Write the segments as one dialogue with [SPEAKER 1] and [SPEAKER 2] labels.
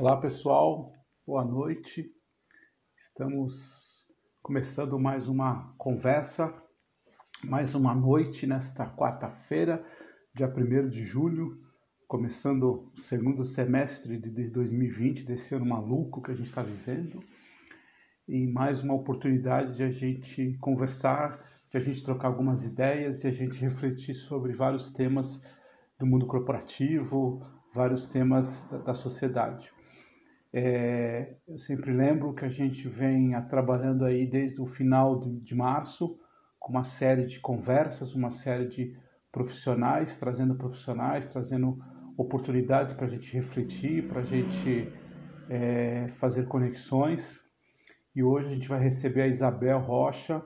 [SPEAKER 1] Olá pessoal, boa noite. Estamos começando mais uma conversa, mais uma noite nesta quarta-feira, dia 1 de julho, começando o segundo semestre de 2020, desse ano maluco que a gente está vivendo. E mais uma oportunidade de a gente conversar, de a gente trocar algumas ideias, de a gente refletir sobre vários temas do mundo corporativo, vários temas da, da sociedade. É, eu sempre lembro que a gente vem trabalhando aí desde o final de, março, com uma série de conversas, uma série de profissionais, trazendo profissionais, trazendo oportunidades para a gente refletir, para a gente é, fazer conexões. E hoje a gente vai receber a Isabel Rocha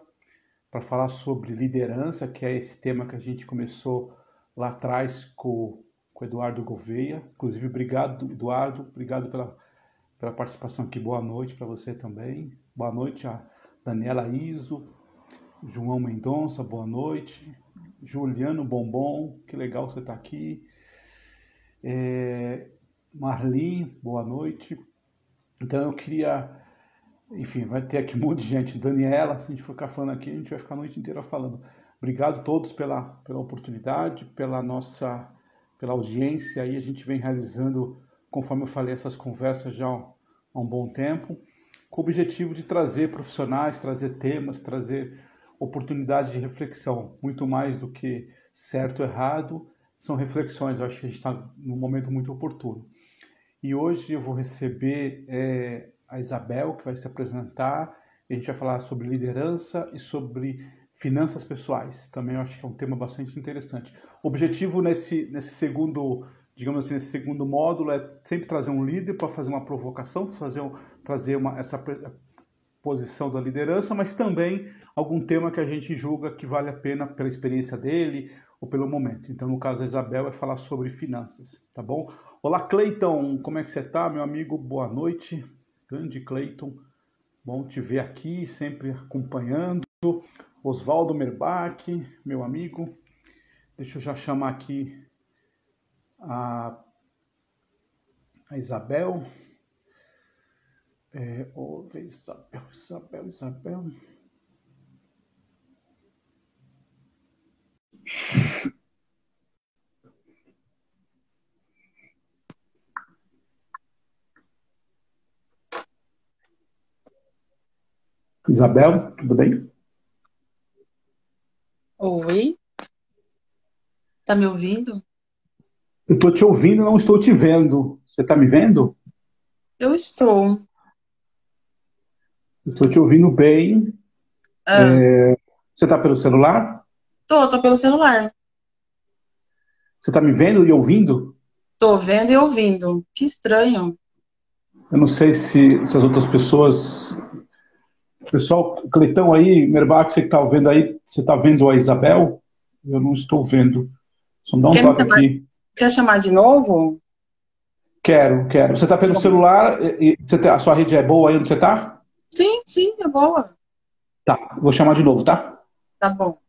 [SPEAKER 1] para falar sobre liderança, que é esse tema que a gente começou lá atrás com, com o Eduardo Gouveia. Inclusive, obrigado, Eduardo, obrigado pela pela participação aqui. Boa noite para você também. Boa noite a Daniela Iso, João Mendonça, boa noite. Juliano Bombom, que legal você estar tá aqui. É, Marlin, boa noite. Então eu queria, enfim, vai ter aqui um monte de gente. Daniela, se a gente ficar falando aqui, a gente vai ficar a noite inteira falando. Obrigado a todos pela, pela oportunidade, pela nossa, pela audiência. Aí a gente vem realizando conforme eu falei, essas conversas já há um bom tempo, com o objetivo de trazer profissionais, trazer temas, trazer oportunidades de reflexão, muito mais do que certo ou errado, são reflexões. Eu acho que a gente está num momento muito oportuno. E hoje eu vou receber é, a Isabel, que vai se apresentar, a gente vai falar sobre liderança e sobre finanças pessoais. Também eu acho que é um tema bastante interessante. O objetivo nesse, nesse segundo digamos assim, esse segundo módulo é sempre trazer um líder para fazer uma provocação, fazer, um, trazer uma, essa posição da liderança, mas também algum tema que a gente julga que vale a pena pela experiência dele ou pelo momento. Então, no caso da Isabel, é falar sobre finanças, tá bom? Olá, Cleiton, como é que você está, meu amigo? Boa noite, grande Cleiton, bom te ver aqui, sempre acompanhando. Oswaldo Merbach, meu amigo, deixa eu já chamar aqui a, a Isabel. É, oh, Isabel, Isabel, Isabel. Isabel, tudo bem?
[SPEAKER 2] Oi. Tá me ouvindo?
[SPEAKER 1] Eu estou te ouvindo, não estou te vendo. Você está me vendo?
[SPEAKER 2] Eu estou.
[SPEAKER 1] Estou te ouvindo bem. Ah. É... Você está pelo celular?
[SPEAKER 2] Tô, tô pelo celular.
[SPEAKER 1] Você está me vendo e ouvindo?
[SPEAKER 2] Tô vendo e ouvindo. Que estranho.
[SPEAKER 1] Eu não sei se, se as outras pessoas. Pessoal, Cleitão aí, Merbach, você que está vendo aí, você está vendo a Isabel? Eu não estou vendo. Só dá um toque aqui.
[SPEAKER 2] Quer chamar de novo?
[SPEAKER 1] Quero, quero. Você está pelo celular? E, tá, a sua rede é boa aí onde você está?
[SPEAKER 2] Sim, sim, é boa.
[SPEAKER 1] Tá, vou chamar de novo, tá?
[SPEAKER 2] Tá bom.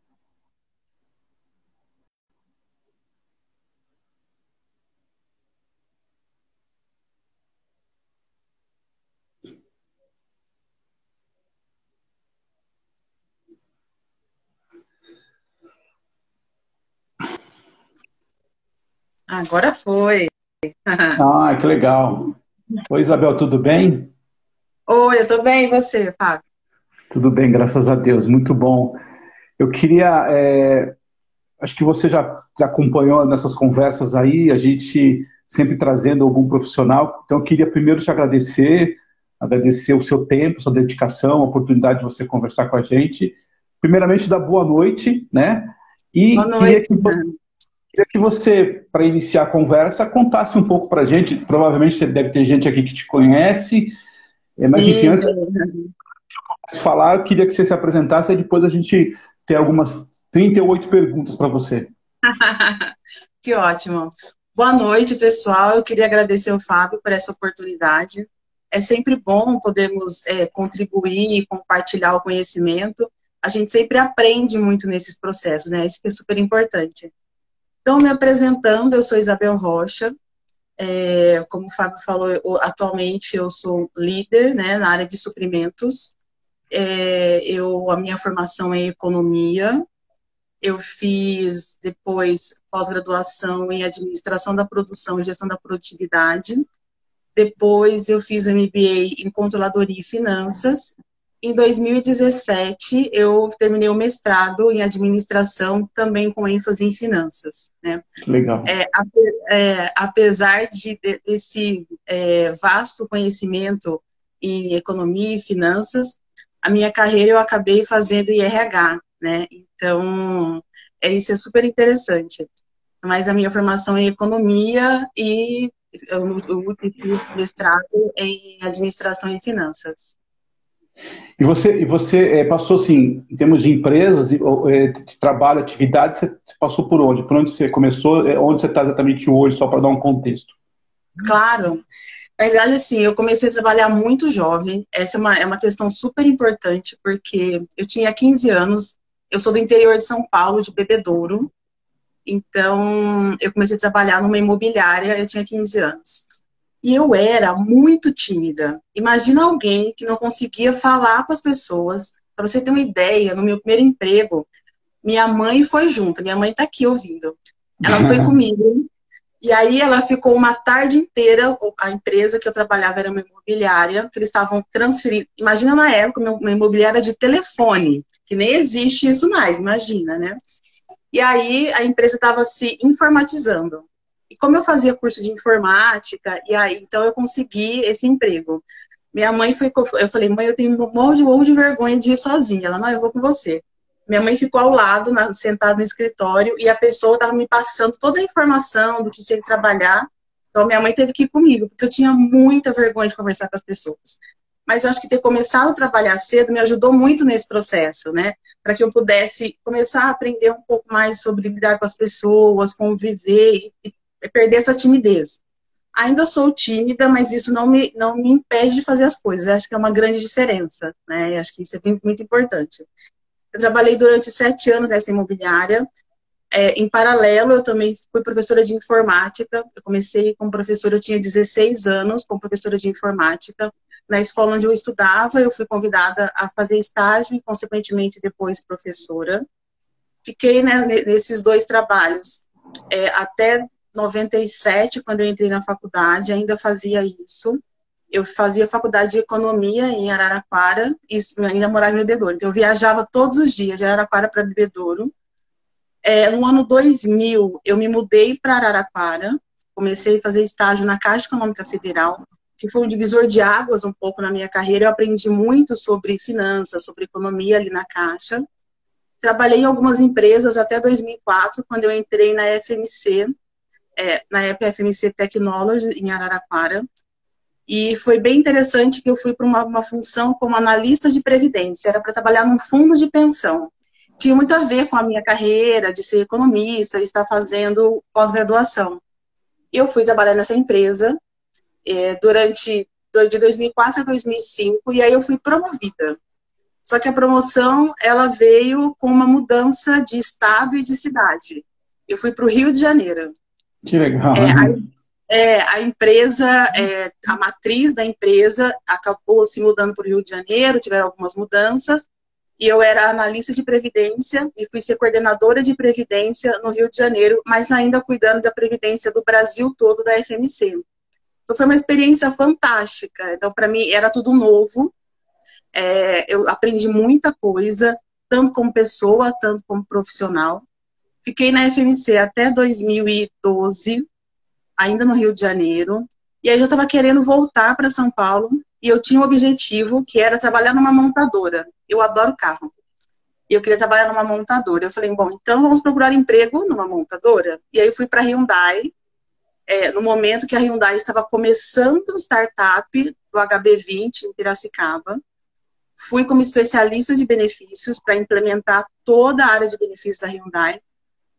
[SPEAKER 2] Agora foi.
[SPEAKER 1] ah, que legal. Oi, Isabel, tudo bem?
[SPEAKER 2] Oi, eu tô bem, e você, Fábio?
[SPEAKER 1] Tudo bem, graças a Deus, muito bom. Eu queria, é, acho que você já, já acompanhou nessas conversas aí, a gente sempre trazendo algum profissional, então eu queria primeiro te agradecer, agradecer o seu tempo, sua dedicação, a oportunidade de você conversar com a gente. Primeiramente, dar boa noite, né?
[SPEAKER 2] E boa noite. Queria que você
[SPEAKER 1] Queria que você, para iniciar a conversa, contasse um pouco para a gente. Provavelmente você deve ter gente aqui que te conhece, é, mas enfim, antes de falar, eu queria que você se apresentasse e depois a gente ter algumas 38 perguntas para você.
[SPEAKER 2] que ótimo. Boa noite, pessoal. Eu queria agradecer ao Fábio por essa oportunidade. É sempre bom podermos é, contribuir e compartilhar o conhecimento. A gente sempre aprende muito nesses processos, né? Isso que é super importante. Então, me apresentando, eu sou Isabel Rocha, É, como o Fábio falou, eu, atualmente eu sou líder né, na área de suprimentos. É, eu, a minha formação é economia. Eu fiz depois pós-graduação em administração da produção e gestão da produtividade. Depois eu fiz o MBA em controladoria e finanças em 2017, eu terminei o mestrado em administração, também com ênfase em finanças. Né?
[SPEAKER 1] Legal.
[SPEAKER 2] É, é, apesar de, desse é, vasto conhecimento em economia e finanças, a minha carreira eu acabei fazendo IRH, né? Então, é, isso é super interessante. Mas a minha formação é em economia e eu, eu fiz mestrado em administração e finanças.
[SPEAKER 1] E você, e você é, passou assim, em termos de empresas, de, é, de trabalho, atividade, você passou por onde? Por onde você começou? É, onde você está exatamente hoje, só para dar um contexto?
[SPEAKER 2] Claro. Na verdade, assim, eu comecei a trabalhar muito jovem. Essa é uma, é uma questão super importante, porque eu tinha 15 anos, eu sou do interior de São Paulo, de Bebedouro. Então, eu comecei a trabalhar numa imobiliária, eu tinha 15 anos. E eu era muito tímida. Imagina alguém que não conseguia falar com as pessoas. Para você ter uma ideia, no meu primeiro emprego, minha mãe foi junto. Minha mãe está aqui ouvindo. Ela foi comigo. E aí ela ficou uma tarde inteira. A empresa que eu trabalhava era uma imobiliária, que eles estavam transferindo. Imagina na época, uma imobiliária de telefone, que nem existe isso mais, imagina, né? E aí a empresa estava se informatizando. Como eu fazia curso de informática, e aí então eu consegui esse emprego. Minha mãe foi, eu falei, mãe, eu tenho um monte de, vergonha de ir sozinha. Ela, não, eu vou com você. Minha mãe ficou ao lado, na, sentada no escritório, e a pessoa estava me passando toda a informação do que tinha que trabalhar. Então, minha mãe teve que ir comigo, porque eu tinha muita vergonha de conversar com as pessoas. Mas eu acho que ter começado a trabalhar cedo me ajudou muito nesse processo, né? Para que eu pudesse começar a aprender um pouco mais sobre lidar com as pessoas, conviver e perder essa timidez. Ainda sou tímida, mas isso não me, não me impede de fazer as coisas. Acho que é uma grande diferença, né? Acho que isso é muito importante. Eu trabalhei durante sete anos nessa imobiliária. É, em paralelo, eu também fui professora de informática. Eu comecei como professora, eu tinha 16 anos, como professora de informática. Na escola onde eu estudava, eu fui convidada a fazer estágio e, consequentemente, depois professora. Fiquei né, nesses dois trabalhos é, até 97, quando eu entrei na faculdade, ainda fazia isso. Eu fazia faculdade de economia em Araraquara e ainda morava em Bebedouro. Então, eu viajava todos os dias de Araraquara para Bebedouro. É, no ano 2000, eu me mudei para Araraquara, comecei a fazer estágio na Caixa Econômica Federal, que foi um divisor de águas um pouco na minha carreira. Eu aprendi muito sobre finanças, sobre economia ali na Caixa. Trabalhei em algumas empresas até 2004, quando eu entrei na FMC, é, na época FMC Technology, em Araraquara, e foi bem interessante que eu fui para uma, uma, função como analista de previdência, era para trabalhar num fundo de pensão. Tinha muito a ver com a minha carreira de ser economista e estar fazendo pós-graduação. Eu fui trabalhar nessa empresa é, durante de 2004 a 2005 e aí eu fui promovida. Só que a promoção ela veio com uma mudança de estado e de cidade. Eu fui para o Rio de Janeiro.
[SPEAKER 1] Que legal.
[SPEAKER 2] É, a, é, a, empresa, é, a matriz da empresa acabou se mudando para o Rio de Janeiro, tiveram algumas mudanças, e eu era analista de previdência e fui ser coordenadora de previdência no Rio de Janeiro, mas ainda cuidando da previdência do Brasil todo da FMC. Então foi uma experiência fantástica. Então para mim era tudo novo. É, eu aprendi muita coisa, tanto como pessoa, tanto como profissional. Fiquei na FMC até 2012, ainda no Rio de Janeiro. E aí eu estava querendo voltar para São Paulo e eu tinha um objetivo que era trabalhar numa montadora. Eu adoro carro. E eu queria trabalhar numa montadora. Eu falei, bom, então vamos procurar emprego numa montadora. E aí eu fui para a Hyundai, é, no momento que a Hyundai estava começando um startup do HB20 em Piracicaba. Fui como especialista de benefícios para implementar toda a área de benefícios da Hyundai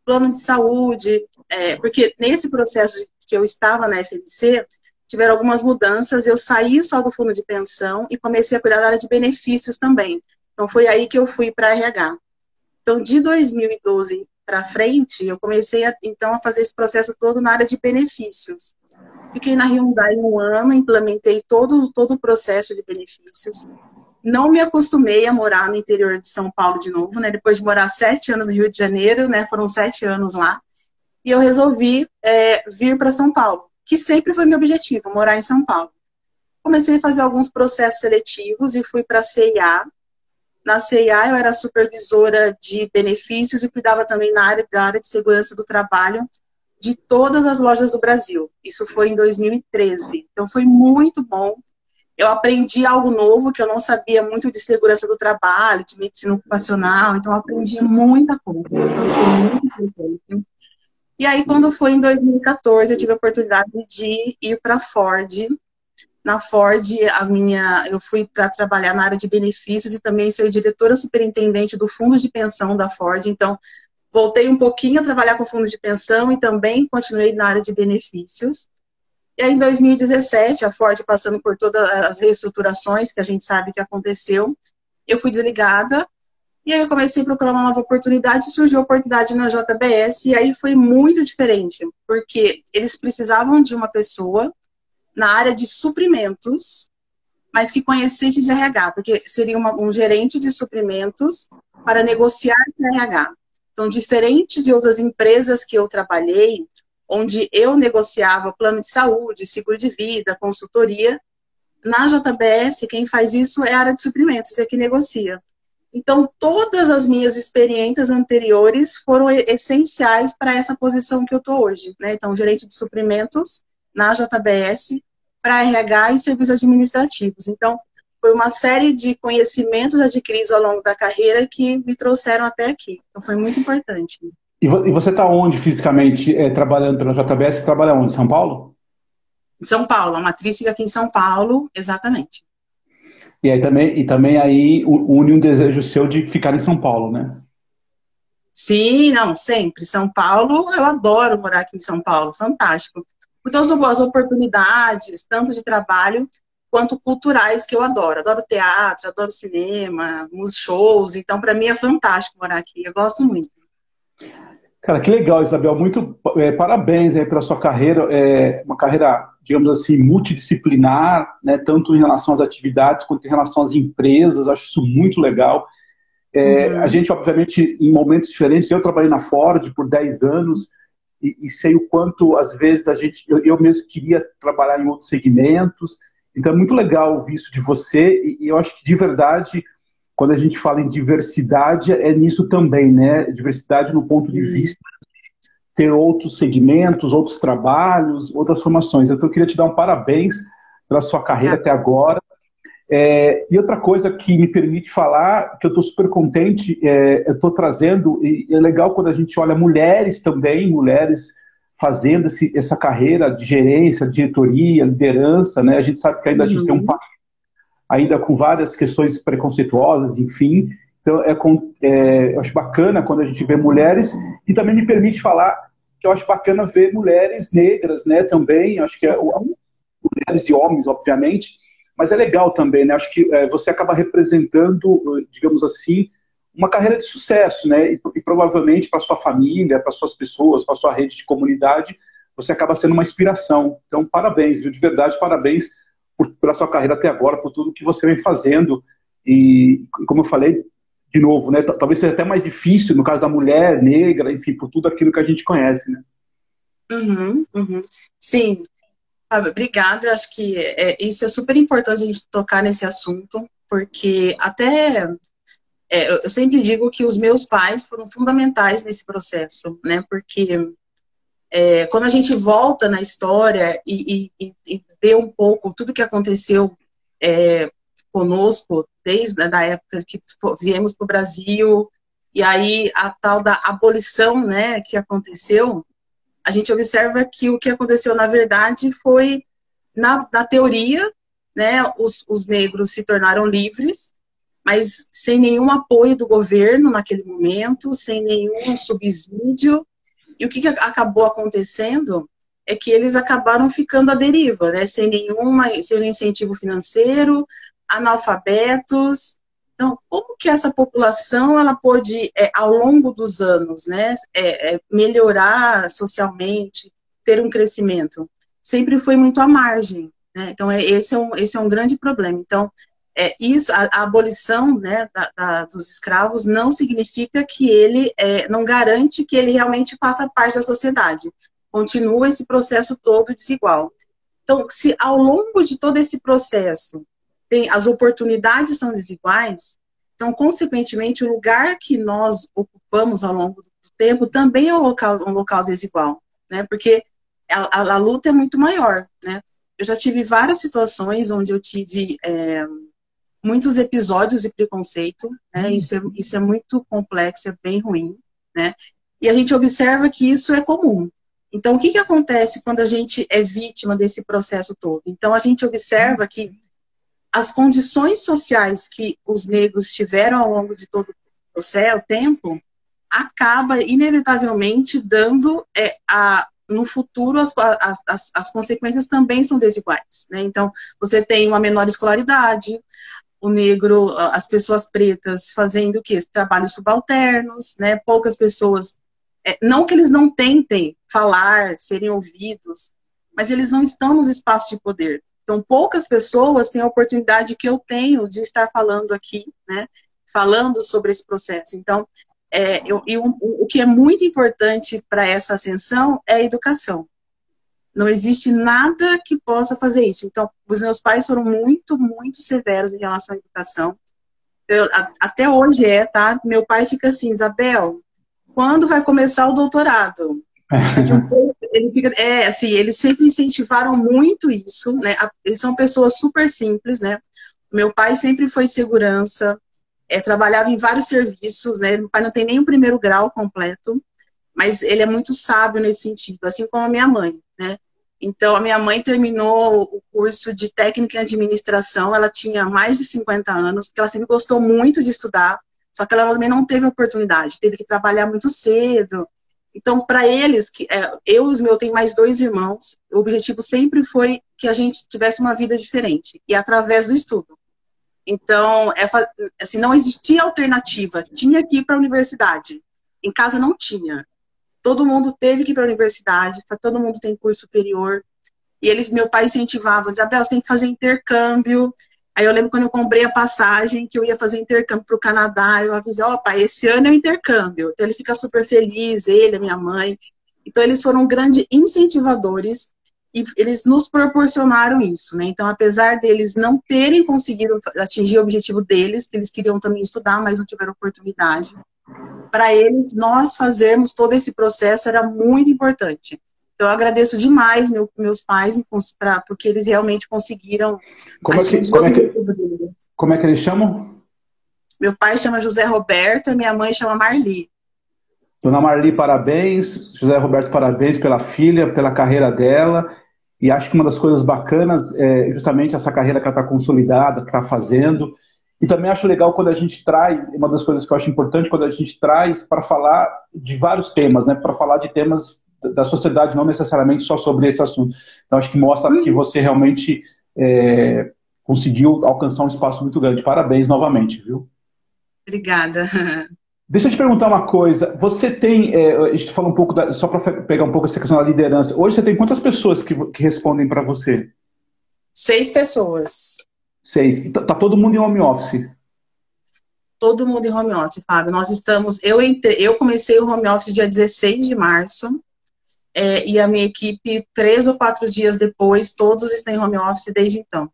[SPEAKER 2] plano de saúde, é, porque nesse processo que eu estava na FMC, tiveram algumas mudanças, eu saí só do fundo de pensão e comecei a cuidar da área de benefícios também. Então foi aí que eu fui para RH. Então de 2012 para frente, eu comecei a, então a fazer esse processo todo na área de benefícios. Fiquei na Hyundai um ano, implementei todo, todo o processo de benefícios. Não me acostumei a morar no interior de São Paulo de novo, né? Depois de morar sete anos no Rio de Janeiro, né? Foram sete anos lá. E eu resolvi é, vir para São Paulo, que sempre foi meu objetivo, morar em São Paulo. Comecei a fazer alguns processos seletivos e fui para a CIA. Na CIA eu era supervisora de benefícios e cuidava também na área, da área de segurança do trabalho de todas as lojas do Brasil. Isso foi em 2013. Então foi muito bom. Eu aprendi algo novo que eu não sabia muito de segurança do trabalho, de medicina ocupacional, então aprendi muita coisa. Então isso foi muito importante. E aí quando foi em 2014, eu tive a oportunidade de ir para Ford. Na Ford, a minha, eu fui para trabalhar na área de benefícios e também ser diretora superintendente do fundo de pensão da Ford. Então, Voltei um pouquinho a trabalhar com fundo de pensão e também continuei na área de benefícios. E aí, em 2017, a Ford passando por todas as reestruturações que a gente sabe que aconteceu, eu fui desligada. E aí eu comecei a procurar uma nova oportunidade, surgiu a oportunidade na JBS, e aí foi muito diferente, porque eles precisavam de uma pessoa na área de suprimentos, mas que conhecesse de RH, porque seria uma, um gerente de suprimentos para negociar com RH. Então, diferente de outras empresas que eu trabalhei, onde eu negociava plano de saúde, seguro de vida, consultoria, na JBS, quem faz isso é a área de suprimentos, é que negocia. Então, todas as minhas experiências anteriores foram essenciais para essa posição que eu estou hoje. Né? Então, gerente de suprimentos na JBS, para RH e serviços administrativos. Então, foi uma série de conhecimentos adquiridos ao longo da carreira que me trouxeram até aqui. Então foi muito importante.
[SPEAKER 1] E você está onde fisicamente é, trabalhando pela JBS? Você trabalha onde? São Paulo?
[SPEAKER 2] São Paulo, a matriz fica aqui em São Paulo, exatamente.
[SPEAKER 1] E aí também, e também aí une um desejo seu de ficar em São Paulo, né?
[SPEAKER 2] Sim, não, sempre. São Paulo, eu adoro morar aqui em São Paulo, fantástico. Por todas as oportunidades, tanto de trabalho quanto culturais que eu adoro. Adoro teatro, adoro cinema, shows. Então, para mim é fantástico morar aqui. Eu gosto muito.
[SPEAKER 1] Cara, que legal, Isabel. Muito é, parabéns aí pela sua carreira. É uma carreira, digamos assim, multidisciplinar, né, tanto em relação às atividades quanto em relação às empresas. Acho isso muito legal. É, uhum. A gente, obviamente, em momentos diferentes, eu trabalhei na Ford por 10 anos e, e sei o quanto, às vezes, a gente, eu, eu mesmo queria trabalhar em outros segmentos então é muito legal ouvir isso de você e eu acho que de verdade, quando a gente fala em diversidade, é nisso também, né? Diversidade no ponto de vista ter outros segmentos, outros trabalhos, outras formações. Então eu queria te dar um parabéns pela sua carreira até agora. É, e outra coisa que me permite falar, que eu estou super contente, é, eu estou trazendo, e é legal quando a gente olha mulheres também, mulheres fazendo esse, essa carreira de gerência, diretoria, liderança, né? A gente sabe que ainda uhum. a gente tem um uhum. país ainda com várias questões preconceituosas, enfim. Então, é, é, eu acho bacana quando a gente vê mulheres e também me permite falar que eu acho bacana ver mulheres negras, né? Também, acho que é mulheres e homens, obviamente, mas é legal também, né? Acho que é, você acaba representando, digamos assim, uma carreira de sucesso, né? E, e provavelmente para sua família, para suas pessoas, para sua rede de comunidade, você acaba sendo uma inspiração. Então, parabéns, viu? De verdade, parabéns por, pela sua carreira até agora, por tudo que você vem fazendo. E, como eu falei, de novo, né? Talvez seja até mais difícil no caso da mulher negra, enfim, por tudo aquilo que a gente conhece, né?
[SPEAKER 2] Uhum, uhum. Sim. Obrigada. Acho que é, isso é super importante a gente tocar nesse assunto, porque até é, eu sempre digo que os meus pais foram fundamentais nesse processo, né? Porque é, quando a gente volta na história e, e, e, vê um pouco tudo que aconteceu é, conosco desde a né, época que viemos para o Brasil e aí a tal da abolição, né, que aconteceu, a gente observa que o que aconteceu na verdade foi na, na teoria, né, os, os negros se tornaram livres mas sem nenhum apoio do governo naquele momento, sem nenhum subsídio. E o que, que acabou acontecendo é que eles acabaram ficando à deriva, né? sem, nenhuma, sem nenhum incentivo financeiro, analfabetos. Então, como que essa população ela pôde, é, ao longo dos anos, né, é, é, melhorar socialmente, ter um crescimento? sempre foi muito à margem. Né? Então, é, esse, é um, esse é um grande problema. Então, é, isso, a, a abolição né, da, da, dos escravos não significa que ele é, não garante que ele realmente faça parte da sociedade. Continua esse processo todo desigual. Então, se ao longo de todo esse processo tem, as oportunidades são desiguais, então, consequentemente, o lugar que nós ocupamos ao longo do tempo também é um local, um local desigual, né? Porque a, a, a luta é muito maior, né? Eu já tive várias situações onde eu tive é, muitos episódios de preconceito, né? Hum. Isso é, isso é muito complexo, é bem ruim, né? E a gente observa que isso é comum. Então, o que, que acontece quando a gente é vítima desse processo todo? Então, a gente observa que as condições sociais que os negros tiveram ao longo de todo o processo, o tempo, acaba inevitavelmente dando é, a, no futuro as, as, as, consequências também são desiguais. Né? Então, você tem uma menor escolaridade, o negro, as pessoas pretas fazendo o quê? Trabalhos subalternos, né? poucas pessoas. É, não que eles não tentem falar, serem ouvidos, mas eles não estão nos espaços de poder. Então, poucas pessoas têm a oportunidade que eu tenho de estar falando aqui, né? Falando sobre esse processo. Então, é, eu, eu, o que é muito importante para essa ascensão é a educação. Não existe nada que possa fazer isso. Então, os meus pais foram muito, muito severos em relação à educação. Eu, a, até hoje é, tá? Meu pai fica assim, Isabel, quando vai começar o doutorado? ele fica, é, assim, eles sempre incentivaram muito isso, né? Eles são pessoas super simples, né? Meu pai sempre foi segurança, é, trabalhava em vários serviços, né? Meu pai não tem nem o primeiro grau completo, mas ele é muito sábio nesse sentido, assim como a minha mãe, né? Então, a minha mãe terminou o curso de técnica em administração, ela tinha mais de 50 anos, porque ela sempre gostou muito de estudar, só que ela também não teve oportunidade, teve que trabalhar muito cedo. Então, para eles, que é, eu e os meus, tenho mais dois irmãos, o objetivo sempre foi que a gente tivesse uma vida diferente, e através do estudo. Então, é, assim, não existia alternativa. Tinha que ir para a universidade. Em casa não tinha. Todo mundo teve que ir para a universidade, todo mundo tem curso superior. E ele, meu pai incentivava, dizia, Abel, você tem que fazer intercâmbio. Aí eu lembro quando eu comprei a passagem, que eu ia fazer intercâmbio para o Canadá, eu avisei, ó, pai, esse ano é o intercâmbio. Então ele fica super feliz, ele, a minha mãe. Então eles foram grandes incentivadores e eles nos proporcionaram isso, né? Então, apesar deles não terem conseguido atingir o objetivo deles, eles queriam também estudar, mas não tiveram oportunidade, para eles, nós fazermos todo esse processo era muito importante. Então, eu agradeço demais meu, meus pais, pra, porque eles realmente conseguiram.
[SPEAKER 1] Como é, que, como, é que, como é que eles chamam?
[SPEAKER 2] Meu pai chama José Roberto, minha mãe chama Marli.
[SPEAKER 1] Dona Marli, parabéns. José Roberto, parabéns pela filha, pela carreira dela. E acho que uma das coisas bacanas é justamente essa carreira que ela está consolidada, que está fazendo. E também acho legal quando a gente traz, uma das coisas que eu acho importante, quando a gente traz para falar de vários temas, né? Para falar de temas da sociedade, não necessariamente só sobre esse assunto. Então acho que mostra que uhum. você realmente é, conseguiu alcançar um espaço muito grande. Parabéns novamente, viu?
[SPEAKER 2] Obrigada.
[SPEAKER 1] Deixa eu te perguntar uma coisa. Você tem, é, a gente fala um pouco, da, só para pegar um pouco essa questão da liderança. Hoje você tem quantas pessoas que, que respondem para você?
[SPEAKER 2] Seis pessoas.
[SPEAKER 1] Seis. Tá, tá, todo mundo em home office?
[SPEAKER 2] Todo mundo em home office, Fábio. Nós estamos. Eu, entre, eu comecei o home office dia 16 de março. É, e a minha equipe, três ou quatro dias depois, todos estão em home office desde então.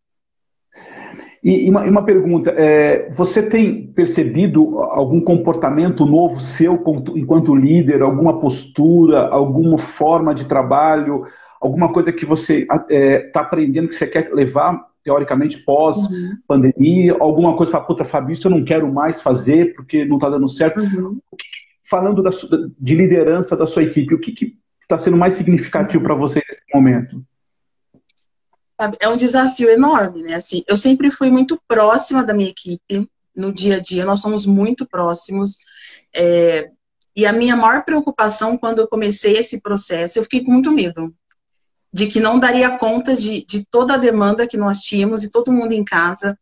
[SPEAKER 1] E uma, uma pergunta, é, você tem percebido algum comportamento novo seu enquanto líder, alguma postura, alguma forma de trabalho, alguma coisa que você está é, tá aprendendo que você quer levar, teoricamente, pós-pandemia, uhum. alguma coisa fala, puta, Fabio, isso eu não quero mais fazer porque não está dando certo. Uhum. Que, falando da, de liderança da sua equipe, o que está sendo mais significativo para você nesse momento?
[SPEAKER 2] É um desafio enorme, né? Assim, eu sempre fui muito próxima da minha equipe no dia a dia, nós somos muito próximos. É, e a minha maior preocupação quando eu comecei esse processo, eu fiquei com muito medo de que não daria conta de, de toda a demanda que nós tínhamos e todo mundo em casa.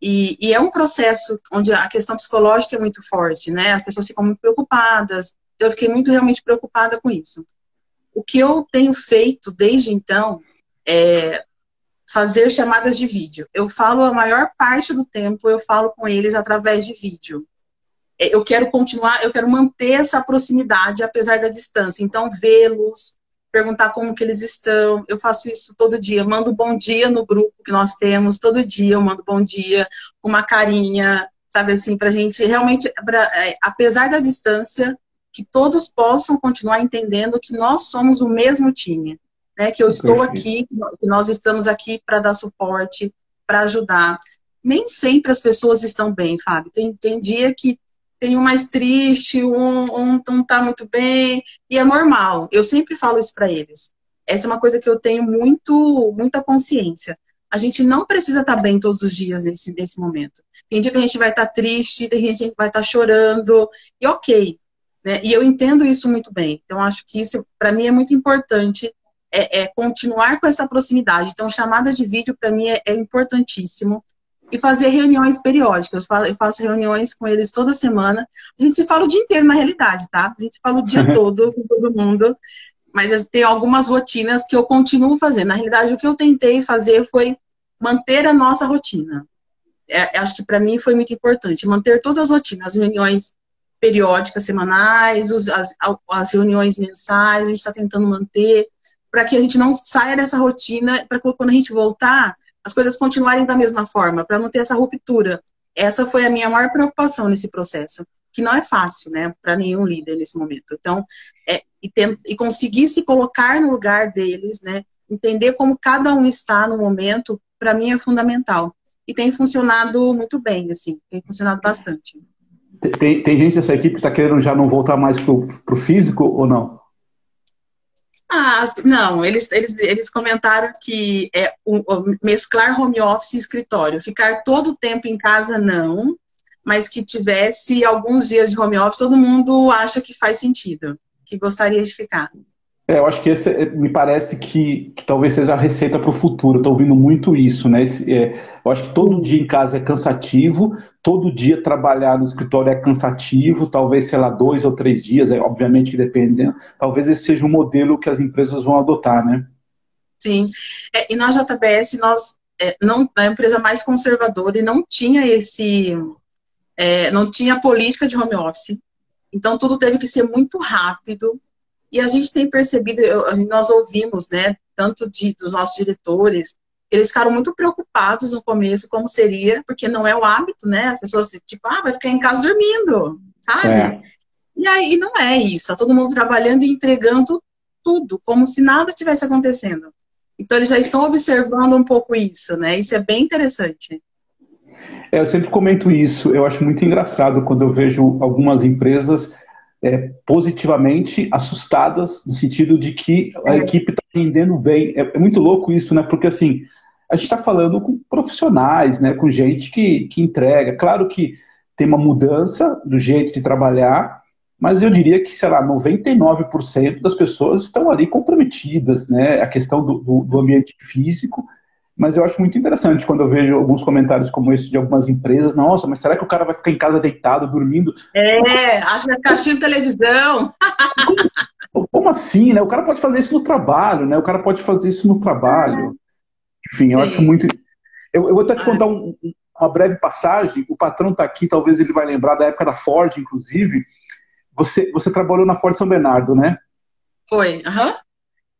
[SPEAKER 2] E, e, é um processo onde a questão psicológica é muito forte, né? As pessoas ficam muito preocupadas. Eu fiquei muito realmente preocupada com isso. O que eu tenho feito desde então é, fazer chamadas de vídeo. Eu falo a maior parte do tempo, eu falo com eles através de vídeo. É, eu quero continuar, eu quero manter essa proximidade apesar da distância. Então, vê-los, perguntar como que eles estão. Eu faço isso todo dia. Mando bom dia no grupo que nós temos. Todo dia eu mando bom dia, uma carinha, sabe assim, pra gente realmente, pra, é, apesar da distância, que todos possam continuar entendendo que nós somos o mesmo time né? Que eu estou aqui, que nós estamos aqui para dar suporte, para ajudar. Nem sempre as pessoas estão bem, Fábio. Tem, tem dia que tem um mais triste, um, um não está muito bem, e é normal. Eu sempre falo isso para eles. Essa é uma coisa que eu tenho muito, muita consciência. A gente não precisa estar tá bem todos os dias nesse, nesse momento. Tem dia que a gente vai estar tá triste, tem dia que a gente vai estar tá chorando, e ok. Né? E eu entendo isso muito bem. Então, acho que isso, para mim, é muito importante é, é, continuar com essa proximidade. Então, chamada de vídeo para mim é, é, importantíssimo. E fazer reuniões periódicas. Eu, faço reuniões com eles toda semana. A gente se fala o dia inteiro, na realidade, tá? A gente fala o dia todo com todo mundo. Mas tem algumas rotinas que eu continuo fazendo. Na realidade, o que eu tentei fazer foi manter a nossa rotina. É, acho que para mim foi muito importante. Manter todas as rotinas, as reuniões periódicas, semanais, as, as reuniões mensais, a gente está tentando manter para que a gente não saia dessa rotina, para quando a gente voltar, as coisas continuarem da mesma forma, para não ter essa ruptura. Essa foi a minha maior preocupação nesse processo, que não é fácil, né, para nenhum líder nesse momento. Então, é, e, tem, e conseguir se colocar no lugar deles, né, entender como cada um está no momento, para mim é fundamental. E tem funcionado muito bem, assim, tem funcionado bastante.
[SPEAKER 1] Tem, tem gente dessa equipe que está querendo já não voltar mais para o físico ou não?
[SPEAKER 2] Ah, não, eles, eles, eles comentaram que é mesclar home office e escritório. Ficar todo o tempo em casa, não, mas que tivesse alguns dias de home office, todo mundo acha que faz sentido, que gostaria de ficar.
[SPEAKER 1] É, eu acho que esse é, me parece que, que talvez seja a receita para o futuro. Estou ouvindo muito isso, né? Esse, é, eu acho que todo dia em casa é cansativo, todo dia trabalhar no escritório é cansativo, talvez, sei lá, dois ou três dias, é, obviamente que dependendo. Talvez esse seja um modelo que as empresas vão adotar, né?
[SPEAKER 2] Sim. É, e na JBS, nós, é, não, a empresa mais conservadora e não tinha esse. É, não tinha política de home office. Então, tudo teve que ser muito rápido e a gente tem percebido, nós ouvimos, né, tanto de, dos nossos diretores, eles ficaram muito preocupados no começo, como seria, porque não é o hábito, né? As pessoas, tipo, ah, vai ficar em casa dormindo, sabe? É. E aí não é isso, tá todo mundo trabalhando e entregando tudo, como se nada tivesse acontecendo. Então eles já estão observando um pouco isso, né? Isso é bem interessante.
[SPEAKER 1] É, eu sempre comento isso, eu acho muito engraçado quando eu vejo algumas empresas é, positivamente assustadas, no sentido de que a é. equipe está rendendo bem. É, é, muito louco isso, né? Porque assim, a gente está falando com profissionais, né? Com gente que, que entrega. Claro que tem uma mudança do jeito de trabalhar, mas eu diria que, sei lá, 99% das pessoas estão ali comprometidas, né? A questão do, do, do ambiente físico mas eu acho muito interessante quando eu vejo alguns comentários como esse de algumas empresas. Nossa, mas será que o cara vai ficar em casa deitado, dormindo?
[SPEAKER 2] É, acho que vai ficar televisão.
[SPEAKER 1] Como assim, né? O cara pode fazer isso no trabalho, né? O cara pode fazer isso no trabalho. Enfim, Sim. eu acho muito. Eu, eu vou até te contar um, uma breve passagem. O patrão está aqui, talvez ele vai lembrar da época da Ford, inclusive. Você, você trabalhou na Ford São Bernardo, né?
[SPEAKER 2] Foi, aham. Uhum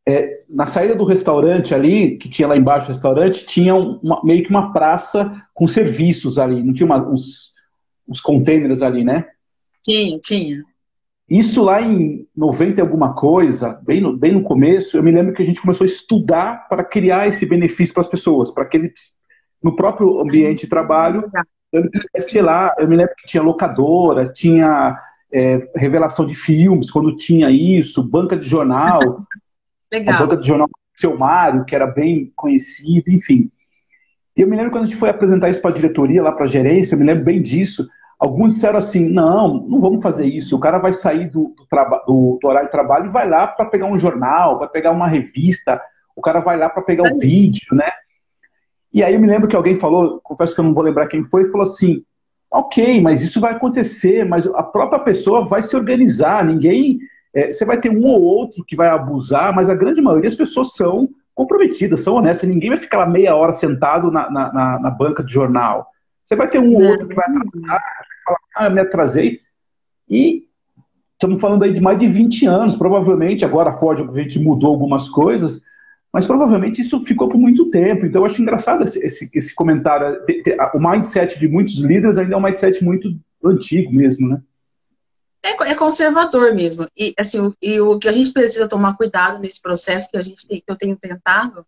[SPEAKER 1] é, na saída do restaurante ali, que tinha lá embaixo o restaurante, tinha uma, meio que uma praça com serviços ali, não tinha uma, uns, uns containers ali, né?
[SPEAKER 2] Tinha, tinha.
[SPEAKER 1] Isso lá em 90 e alguma coisa, bem no, bem no começo, eu me lembro que a gente começou a estudar para criar esse benefício para as pessoas, para que eles, no próprio ambiente de trabalho, sei lá, eu me lembro que tinha locadora, tinha é, revelação de filmes, quando tinha isso, banca de jornal. Legal. a banca de jornal Seu Mário, que era bem conhecido, enfim. E eu me lembro quando a gente foi apresentar isso para a diretoria, lá para a gerência, eu me lembro bem disso. Alguns disseram assim: não, não vamos fazer isso. O cara vai sair do, do, do, do horário de trabalho e vai lá para pegar um jornal, vai pegar uma revista, o cara vai lá para pegar o um vídeo, né? E aí eu me lembro que alguém falou, confesso que eu não vou lembrar quem foi, falou assim: ok, mas isso vai acontecer, mas a própria pessoa vai se organizar, ninguém é, você vai ter um ou outro que vai abusar, mas a grande maioria das pessoas são comprometidas, são honestas. Ninguém vai ficar lá meia hora sentado na, na, na, na banca de jornal. Você vai ter um ou outro que vai atrasar, falar, ah, eu me atrasei. E estamos falando aí de mais de 20 anos, provavelmente, agora a Ford, obviamente, mudou algumas coisas, mas provavelmente isso ficou por muito tempo. Então eu acho engraçado esse, esse, esse comentário. O mindset de muitos líderes ainda é um mindset muito antigo mesmo, né?
[SPEAKER 2] É, é conservador mesmo. E, assim, o, e o que a gente precisa tomar cuidado nesse processo que a gente tem, que eu tenho tentado,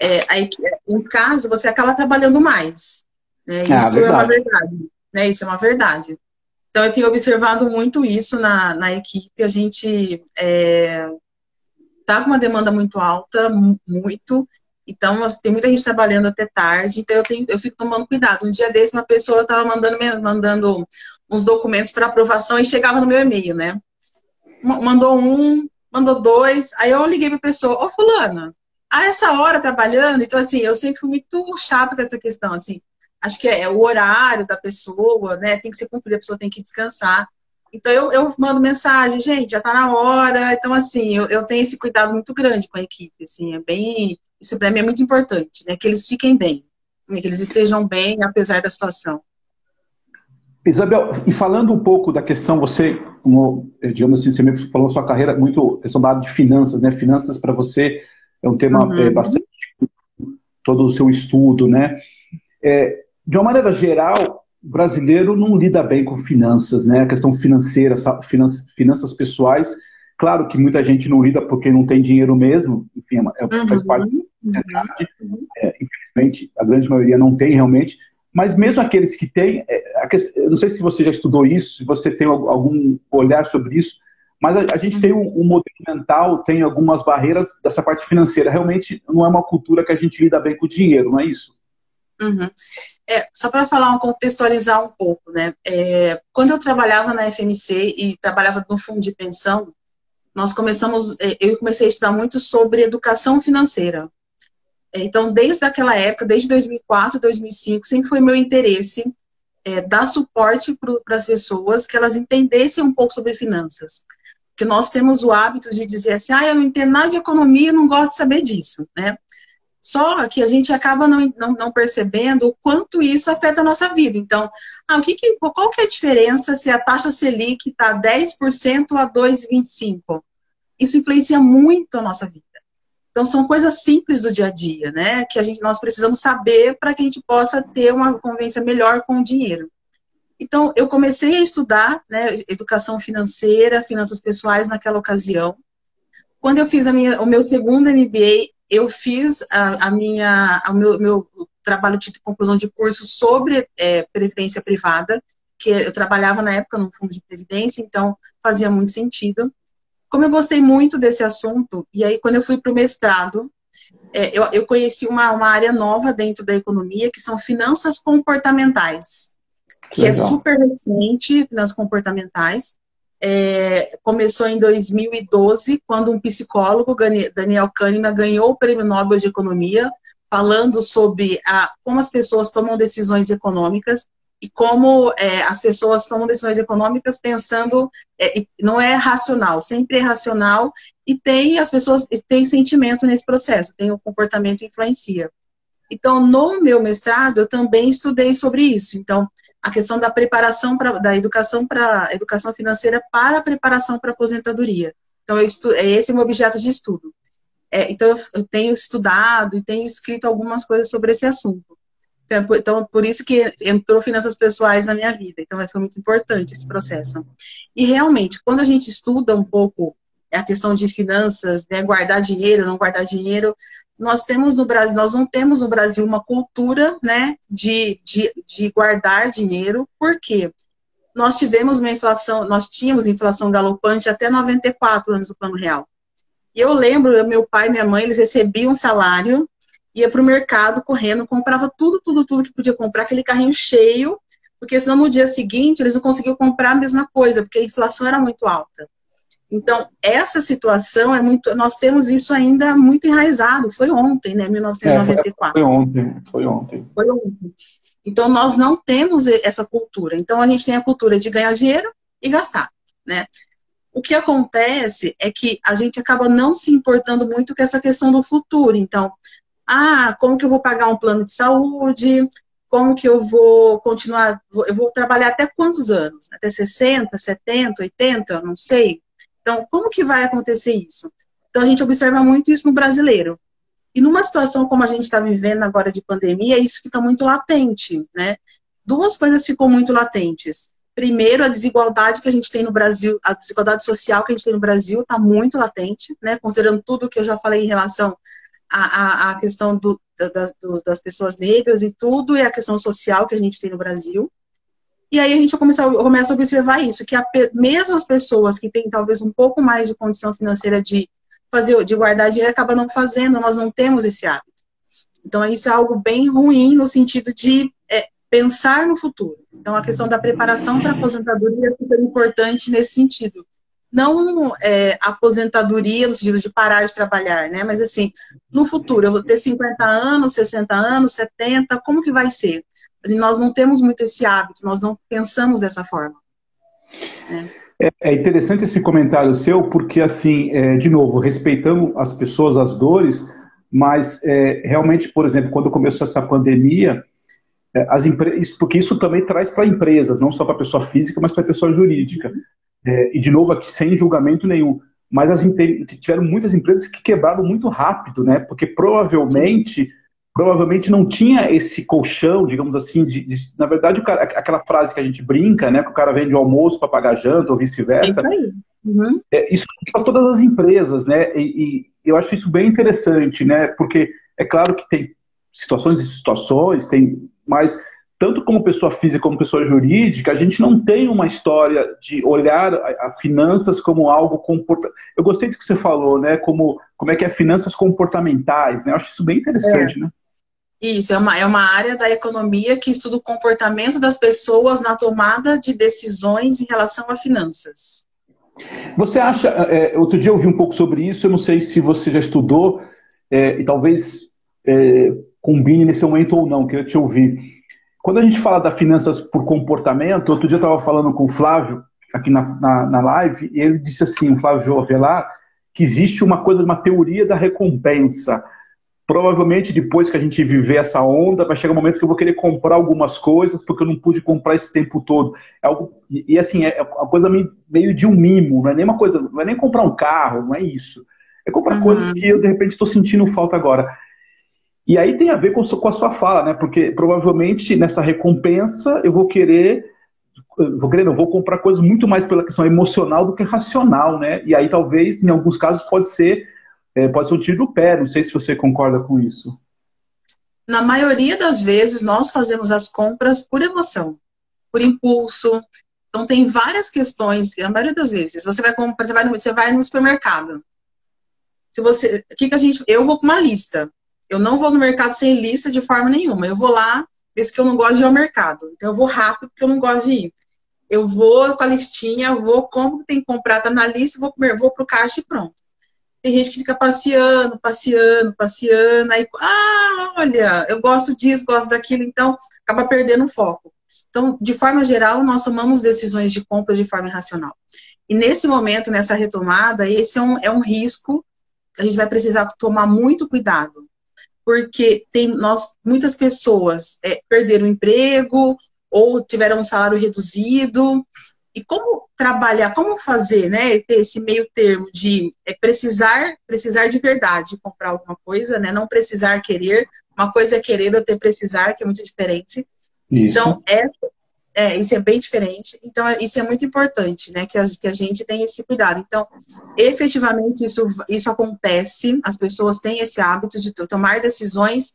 [SPEAKER 2] é, aí, em casa você acaba trabalhando mais. Né? Ah, isso é uma verdade. Né? Isso é uma verdade. Então, eu tenho observado muito isso na, na equipe. A gente é, tá com uma demanda muito alta, muito. Então, tem muita gente trabalhando até tarde, então eu, tenho, eu fico tomando cuidado. Um dia desse, uma pessoa estava mandando, mandando uns documentos para aprovação e chegava no meu e-mail, né? Mandou um, mandou dois, aí eu liguei para a pessoa, ô fulana, a essa hora trabalhando, então assim, eu sempre fui muito chata com essa questão, assim, acho que é, é o horário da pessoa, né, tem que ser cumprido, a pessoa tem que descansar. Então eu, eu mando mensagem, gente, já está na hora. Então, assim, eu, eu tenho esse cuidado muito grande com a equipe, assim, é bem isso para mim é muito importante, né? Que eles fiquem bem, né? que eles estejam bem apesar da situação.
[SPEAKER 1] Isabel, e falando um pouco da questão, você, como, digamos assim, você me falou sua carreira muito questão da área de finanças, né? Finanças para você é um tema uhum. é, bastante todo o seu estudo, né? É, de uma maneira geral, o brasileiro não lida bem com finanças, né? A questão financeira, finanças, finanças pessoais Claro que muita gente não lida porque não tem dinheiro mesmo, enfim, é, uhum. faz parte da sociedade. Uhum. É, infelizmente, a grande maioria não tem realmente. Mas mesmo aqueles que têm, é, eu não sei se você já estudou isso, se você tem algum olhar sobre isso, mas a, a gente uhum. tem um, um, modelo mental, tem algumas barreiras dessa parte financeira. Realmente não é uma cultura que a gente lida bem com o dinheiro, não é isso?
[SPEAKER 2] Uhum. É, só para falar, contextualizar um pouco, né? É, quando eu trabalhava na FMC e trabalhava no fundo de pensão, nós começamos, é, eu comecei a estudar muito sobre educação financeira. É, então, desde aquela época, desde 2004, 2005, sempre foi meu interesse é, dar suporte para as pessoas que elas entendessem um pouco sobre finanças. Porque nós temos o hábito de dizer assim, ah, eu não entendo nada de economia, eu não gosto de saber disso, né? Só que a gente acaba não, não, não, percebendo o quanto isso afeta a nossa vida. Então, ah, o que que, qual que é a diferença se a taxa Selic está 10% a 2,25%? Isso influencia muito a nossa vida. Então, são coisas simples do dia a dia, né? Que a gente, nós precisamos saber para que a gente possa ter uma convivência melhor com o dinheiro. Então, eu comecei a estudar né, educação financeira, finanças pessoais naquela ocasião. Quando eu fiz a minha, o meu segundo MBA, eu fiz a, a minha, o meu, meu, trabalho de conclusão de curso sobre é, previdência privada, que eu trabalhava na época no fundo de previdência, então fazia muito sentido. Como eu gostei muito desse assunto, e aí quando eu fui para o mestrado, é, eu, eu, conheci uma, uma área nova dentro da economia, que são finanças comportamentais, que é Legal. é super recente, finanças comportamentais. É, começou em 2012, quando um psicólogo, Daniel Kahneman, ganhou o Prêmio Nobel de Economia, falando sobre a, como as pessoas tomam decisões econômicas e como é, as pessoas tomam decisões econômicas pensando, é, não é racional, sempre é racional, e tem as pessoas, têm sentimento nesse processo, tem o comportamento influencia. Então, no meu mestrado, eu também estudei sobre isso. Então, a questão da preparação pra, da educação para educação financeira para a preparação para a aposentadoria. Então, estu, é esse é o meu objeto de estudo. É, então, eu, tenho estudado e tenho escrito algumas coisas sobre esse assunto. Então, então, por isso que entrou finanças pessoais na minha vida. Então, foi muito importante esse processo. E realmente, quando a gente estuda um pouco a questão de finanças, né, guardar dinheiro, não guardar dinheiro, nós temos no Brasil, nós não temos no Brasil uma cultura, né, de, de, de guardar dinheiro. Por quê? Nós tivemos uma inflação, nós tínhamos inflação galopante até 94 anos do Plano Real. E eu lembro, meu pai e minha mãe, eles recebiam um salário ia para o mercado correndo, comprava tudo, tudo, tudo que podia comprar, aquele carrinho cheio, porque senão no dia seguinte eles não conseguiam comprar a mesma coisa, porque a inflação era muito alta. Então, essa situação é muito. Nós temos isso ainda muito enraizado. Foi ontem, né? 1994. É,
[SPEAKER 1] foi ontem, foi ontem.
[SPEAKER 2] Foi ontem. Então, nós não temos essa cultura. Então, a gente tem a cultura de ganhar dinheiro e gastar, né? O que acontece é que a gente acaba não se importando muito com essa questão do futuro. Então, ah, como que eu vou pagar um plano de saúde? Como que eu vou continuar? Eu vou trabalhar até quantos anos? Até 60, 70, 80? Não sei. Então, como que vai acontecer isso? Então, a gente observa muito isso no brasileiro. E numa situação como a gente está vivendo agora de pandemia, isso fica muito latente, né? Duas coisas ficam muito latentes. Primeiro, a desigualdade que a gente tem no Brasil, a desigualdade social que a gente tem no Brasil está muito latente, né? Considerando tudo que eu já falei em relação à, à, à questão do, das, das, pessoas negras e tudo, e a questão social que a gente tem no Brasil. E aí a gente começa, começa a observar isso, que a, mesmo as pessoas que têm talvez um pouco mais de condição financeira de fazer, de guardar dinheiro, acaba não fazendo, nós não temos esse hábito. Então, isso é algo bem ruim no sentido de é, pensar no futuro. Então, a questão da preparação para a aposentadoria é super importante nesse sentido. Não é, aposentadoria no sentido de parar de trabalhar, né? Mas, assim, no futuro, eu vou ter 50 anos, 60 anos, 70, como que vai ser? Nós não temos muito esse hábito, nós não pensamos dessa forma.
[SPEAKER 1] É, é interessante esse comentário seu, porque, assim, é, de novo, respeitando as pessoas, as dores, mas é, realmente, por exemplo, quando começou essa pandemia, é, as empresas, porque isso também traz para empresas, não só para pessoa física, mas para pessoa jurídica. É, e de novo aqui sem julgamento nenhum. Mas as, tiveram muitas empresas que quebraram muito rápido, né? Porque provavelmente provavelmente não tinha esse colchão, digamos assim, de, de na verdade, cara, aquela frase que a gente brinca, né, que o cara vende o almoço para pagar janta ou vice-versa. Isso aí. Uhum. É, isso para todas as empresas, né? E, e, eu acho isso bem interessante, né? Porque é claro que tem situações e situações, tem mas tanto como pessoa física como pessoa jurídica, a gente não tem uma história de olhar a, a finanças como algo comporta. Eu gostei do que você falou, né? Como, como é que é finanças comportamentais, né? Eu acho isso bem interessante, é. né?
[SPEAKER 2] Isso, é uma, é uma área da economia que estuda o comportamento das pessoas na tomada de decisões em relação a finanças.
[SPEAKER 1] Você acha, é, outro dia eu ouvi um pouco sobre isso, eu não sei se você já estudou, é, e talvez é, combine nesse momento ou não, queria te ouvir. Quando a gente fala da finanças por comportamento, outro dia eu estava falando com o Flávio, aqui na, na, na, live, e ele disse assim, o Flávio Avelar, que existe uma coisa, uma teoria da recompensa. Provavelmente depois que a gente viver essa onda, vai chegar um momento que eu vou querer comprar algumas coisas porque eu não pude comprar esse tempo todo. É algo, e, assim, é, é uma coisa meio de um mimo, não é nem uma coisa, não é nem comprar um carro, não é isso. É comprar uhum. coisas que eu de repente estou sentindo falta agora. E aí tem a ver com, com a sua fala, né? Porque provavelmente nessa recompensa eu vou querer, vou querer, não, vou comprar coisas muito mais pela questão emocional do que racional, né? E aí talvez, em alguns casos, pode ser, é, pode ser um tiro do pé. Não sei se você concorda com isso.
[SPEAKER 2] Na maioria das vezes, nós fazemos as compras por emoção, por impulso. Então, tem várias questões, a maioria das vezes. Você vai comprar, você vai no, você vai no supermercado. Se você, que, que a gente, eu vou com uma lista. Eu não vou no mercado sem lista de forma nenhuma. Eu vou lá, mesmo que eu não gosto de ir ao mercado. Então eu vou rápido porque eu não gosto de ir. Eu vou com a listinha, vou, como tem que comprar, tá na lista, vou comer, vou pro caixa e pronto. Tem gente que fica passeando, passeando, passeando, aí, ah, olha, eu gosto disso, gosto daquilo, então acaba perdendo o foco. Então, de forma geral, nós tomamos decisões de compra de forma irracional. E nesse momento, nessa retomada, esse é um, é um risco que a gente vai precisar tomar muito cuidado porque tem nós muitas pessoas é, perderam o emprego ou tiveram um salário reduzido e como trabalhar, como fazer, né, ter esse meio termo de é, precisar, precisar de verdade comprar alguma coisa, né, não precisar querer, uma coisa é querer, outra é precisar, que é muito diferente. Isso. Então, essa, é, isso é bem diferente. Então, é, isso é muito importante, né? Que a, que a gente tenha esse cuidado. Então, efetivamente, isso, isso acontece, as pessoas têm esse hábito de tomar decisões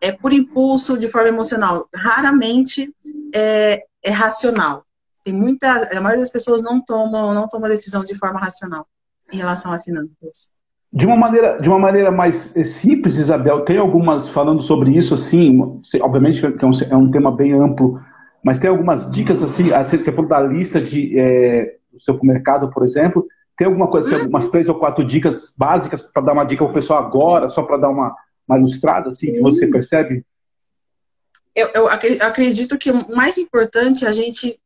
[SPEAKER 2] é, por impulso, de forma emocional. Raramente é, é racional. Tem muita. A maioria das pessoas não tomam, não toma decisão de forma racional em relação a finanças.
[SPEAKER 1] De uma maneira, de uma maneira mais eh, simples, Isabel, tem algumas falando sobre isso, assim, obviamente que é um, é um tema bem amplo, mas tem algumas dicas assim, assim você falou da lista de é, do seu mercado, por exemplo, tem alguma coisa, assim, umas três ou quatro dicas básicas para dar uma dica para o pessoal agora, só para dar uma, uma ilustrada, assim, que você percebe?
[SPEAKER 2] Eu, eu acredito que o mais importante é a gente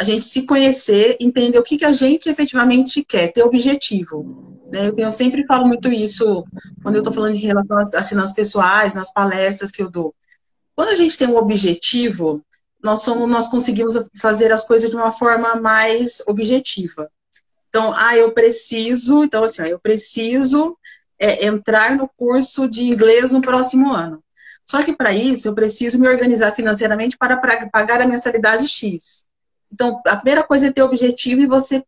[SPEAKER 2] a gente se conhecer, entender o que, que a gente efetivamente quer, ter objetivo. Né? Eu, sempre falo muito isso quando eu estou falando de relação às finanças pessoais, nas palestras que eu dou. Quando a gente tem um objetivo, nós, somos, nós conseguimos fazer as coisas de uma forma mais objetiva. Então, ah, eu preciso, então assim, eu preciso é, entrar no curso de inglês no próximo ano. Só que para isso eu preciso me organizar financeiramente para pagar a mensalidade X. Então, a primeira coisa é ter objetivo e você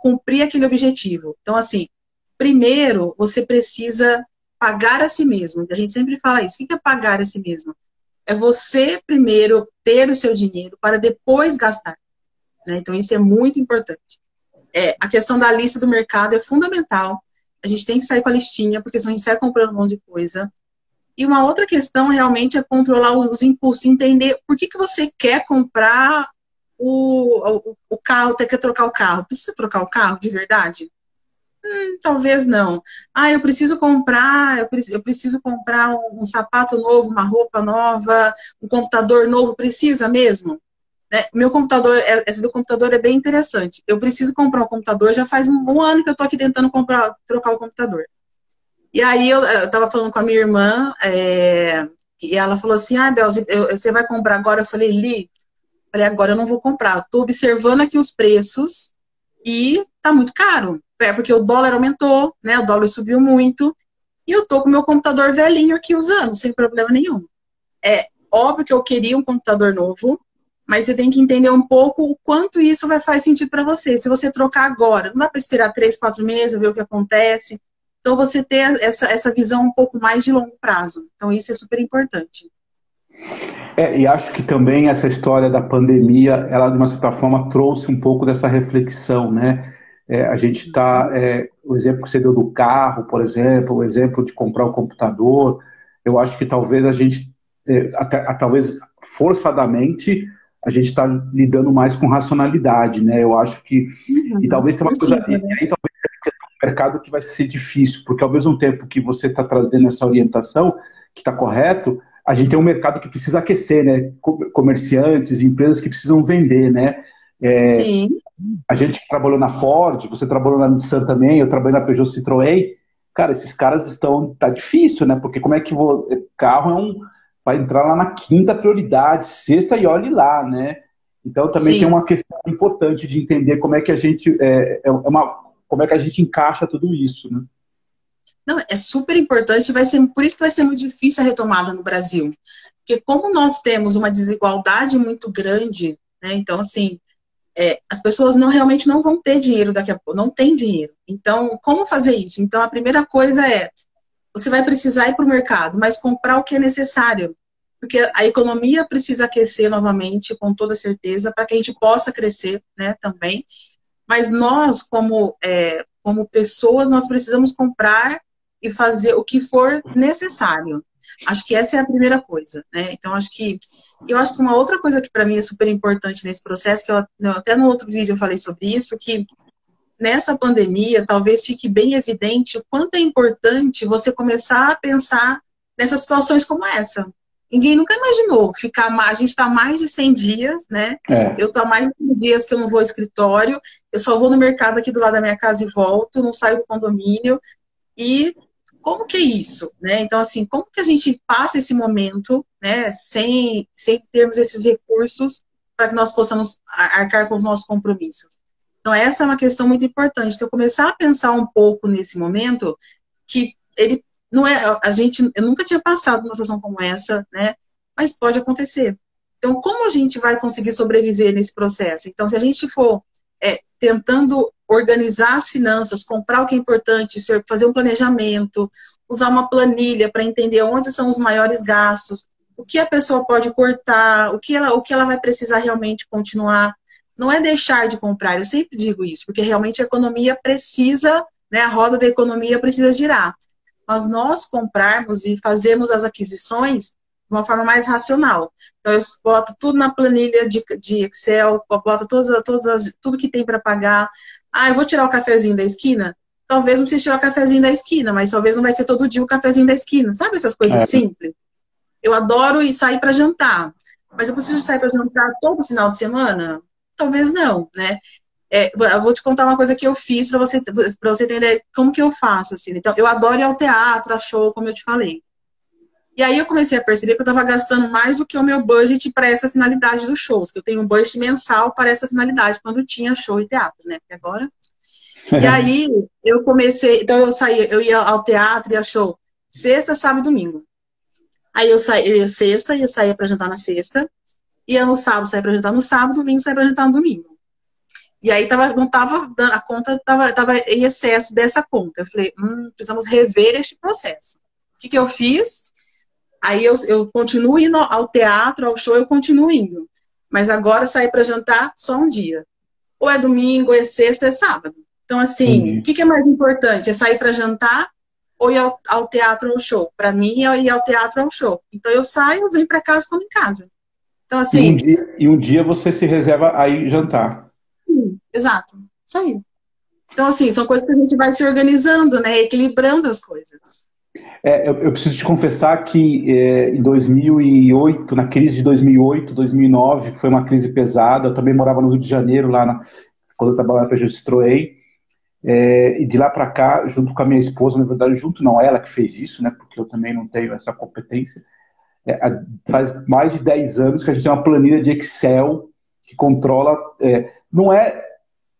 [SPEAKER 2] cumprir aquele objetivo. Então, assim, primeiro você precisa pagar a si mesmo. A gente sempre fala isso. O que é pagar a si mesmo? É você primeiro ter o seu dinheiro para depois gastar. Né? Então, isso é muito importante. É, a questão da lista do mercado é fundamental. A gente tem que sair com a listinha, porque senão a gente sai comprando um monte de coisa. E uma outra questão realmente é controlar os impulsos, entender por que, que você quer comprar o, o, o carro, quer trocar o carro. Precisa trocar o carro de verdade? Hum, talvez não. Ah, eu preciso comprar, eu preciso, eu preciso comprar um, um, sapato novo, uma roupa nova, um computador novo, precisa mesmo? É, meu computador, é, esse do computador é bem interessante. Eu preciso comprar um computador, já faz um, um ano que eu estou aqui tentando comprar, trocar o computador. E aí eu, estava falando com a minha irmã, é, e ela falou assim, ah, Bel, você vai comprar agora? Eu falei, Li, falei, agora eu não vou comprar. Estou observando aqui os preços e tá muito caro. É porque o dólar aumentou, né? O dólar subiu muito. E eu tô com meu computador velhinho aqui usando, sem problema nenhum. É óbvio que eu queria um computador novo, mas você tem que entender um pouco o quanto isso vai fazer sentido para você. Se você trocar agora, não dá para esperar três, quatro meses, ver o que acontece. Então, você ter essa, essa visão um pouco mais de longo prazo. Então, isso é super importante.
[SPEAKER 1] É, e acho que também essa história da pandemia, ela de uma certa forma trouxe um pouco dessa reflexão, né? É, a gente está, é, o exemplo que você deu do carro, por exemplo, o exemplo de comprar o um computador, eu acho que talvez a gente, é, até, talvez forçadamente, a gente está lidando mais com racionalidade, né? Eu acho que. Uhum. E talvez tenha uma coisa. Né? E aí talvez um mercado que vai ser difícil, porque ao mesmo tempo que você está trazendo essa orientação, que está correto, a gente tem um mercado que precisa aquecer, né? Comerciantes, empresas que precisam vender, né? É, Sim. A gente que trabalhou na Ford, você trabalhou na Nissan também, eu trabalhei na Peugeot Citroën. Cara, esses caras estão. Tá difícil, né? Porque como é que vou. Carro é um vai entrar lá na quinta prioridade, sexta e olhe lá, né? Então também Sim. tem uma questão importante de entender como é que a gente é, é uma, como é que a gente encaixa tudo isso, né?
[SPEAKER 2] Não, é super importante, vai ser por isso que vai ser muito difícil a retomada no Brasil, porque como nós temos uma desigualdade muito grande, né? Então assim, é, as pessoas não realmente não vão ter dinheiro daqui a pouco, não tem dinheiro. Então, como fazer isso? Então, a primeira coisa é você vai precisar ir para o mercado, mas comprar o que é necessário. Porque a economia precisa aquecer novamente, com toda certeza, para que a gente possa crescer né, também. Mas nós, como, é, como pessoas, nós precisamos comprar e fazer o que for necessário. Acho que essa é a primeira coisa, né? Então, acho que eu acho que uma outra coisa que para mim é super importante nesse processo, que eu, até no outro vídeo eu falei sobre isso, que nessa pandemia, talvez fique bem evidente o quanto é importante você começar a pensar nessas situações como essa. Ninguém nunca imaginou ficar mais. A gente está mais de 100 dias, né? É. Eu estou há mais de 100 dias que eu não vou ao escritório. Eu só vou no mercado aqui do lado da minha casa e volto, não saio do condomínio. E como que é isso, né? Então, assim, como que a gente passa esse momento, né, sem, sem termos esses recursos para que nós possamos arcar com os nossos compromissos? Então, essa é uma questão muito importante. Então, começar a pensar um pouco nesse momento que ele não é, a gente, eu nunca tinha passado numa situação como essa, né? Mas pode acontecer. Então, como a gente vai conseguir sobreviver nesse processo? Então, se a gente for é, tentando organizar as finanças, comprar o que é importante, fazer um planejamento, usar uma planilha para entender onde são os maiores gastos, o que a pessoa pode cortar, o que ela, o que ela vai precisar realmente continuar não é deixar de comprar, eu sempre digo isso, porque realmente a economia precisa, né, a roda da economia precisa girar. Mas nós comprarmos e fazermos as aquisições uma forma mais racional. Então, eu boto tudo na planilha de, de Excel, boto todas, todas as, tudo que tem para pagar. Ah, eu vou tirar o cafezinho da esquina? Talvez não precise tirar o cafezinho da esquina, mas talvez não vai ser todo dia o cafezinho da esquina. Sabe essas coisas é. simples? Eu adoro ir sair para jantar, mas eu preciso sair para jantar todo final de semana? talvez não, né? É, eu vou te contar uma coisa que eu fiz para você, para você entender como que eu faço, assim. Então, eu adoro ir ao teatro, a show, como eu te falei. E aí eu comecei a perceber que eu estava gastando mais do que o meu budget para essa finalidade dos shows, que eu tenho um budget mensal para essa finalidade, quando tinha show e teatro, né? Porque agora. e aí eu comecei, então eu saía, eu ia ao teatro e a show sexta, sábado e domingo. Aí eu saía sexta, ia sair para jantar na sexta, ia no sábado, saía para jantar no sábado, domingo saía para jantar no domingo. E aí tava, não tava dando, a conta tava, tava em excesso dessa conta. Eu falei, hum, precisamos rever este processo. O que, que eu fiz? Aí eu, eu continuo indo ao teatro, ao show, eu continuo indo. Mas agora sair para jantar só um dia. Ou é domingo, ou é sexta, ou é sábado. Então, assim, o que, que, é mais importante? É sair para jantar ou ir ao, ao teatro ou ao show? Para mim, é ir ao teatro ou ao show. Então, eu saio, venho para casa, como em casa. Então, assim.
[SPEAKER 1] E um, dia, e um dia você se reserva aí jantar.
[SPEAKER 2] Sim, exato. Isso aí. Então, assim, são coisas que a gente vai se organizando, né? Equilibrando as coisas.
[SPEAKER 1] É, eu, eu, preciso te confessar que é, em 2008, na crise de 2008, 2009, que foi uma crise pesada, eu também morava no Rio de Janeiro, lá na, quando eu trabalhava para a Justitroei, é, e de lá para cá, junto com a minha esposa, na verdade, junto não, ela que fez isso, né, porque eu também não tenho essa competência, é, faz mais de 10 anos que a gente tem uma planilha de Excel que controla, é, não é,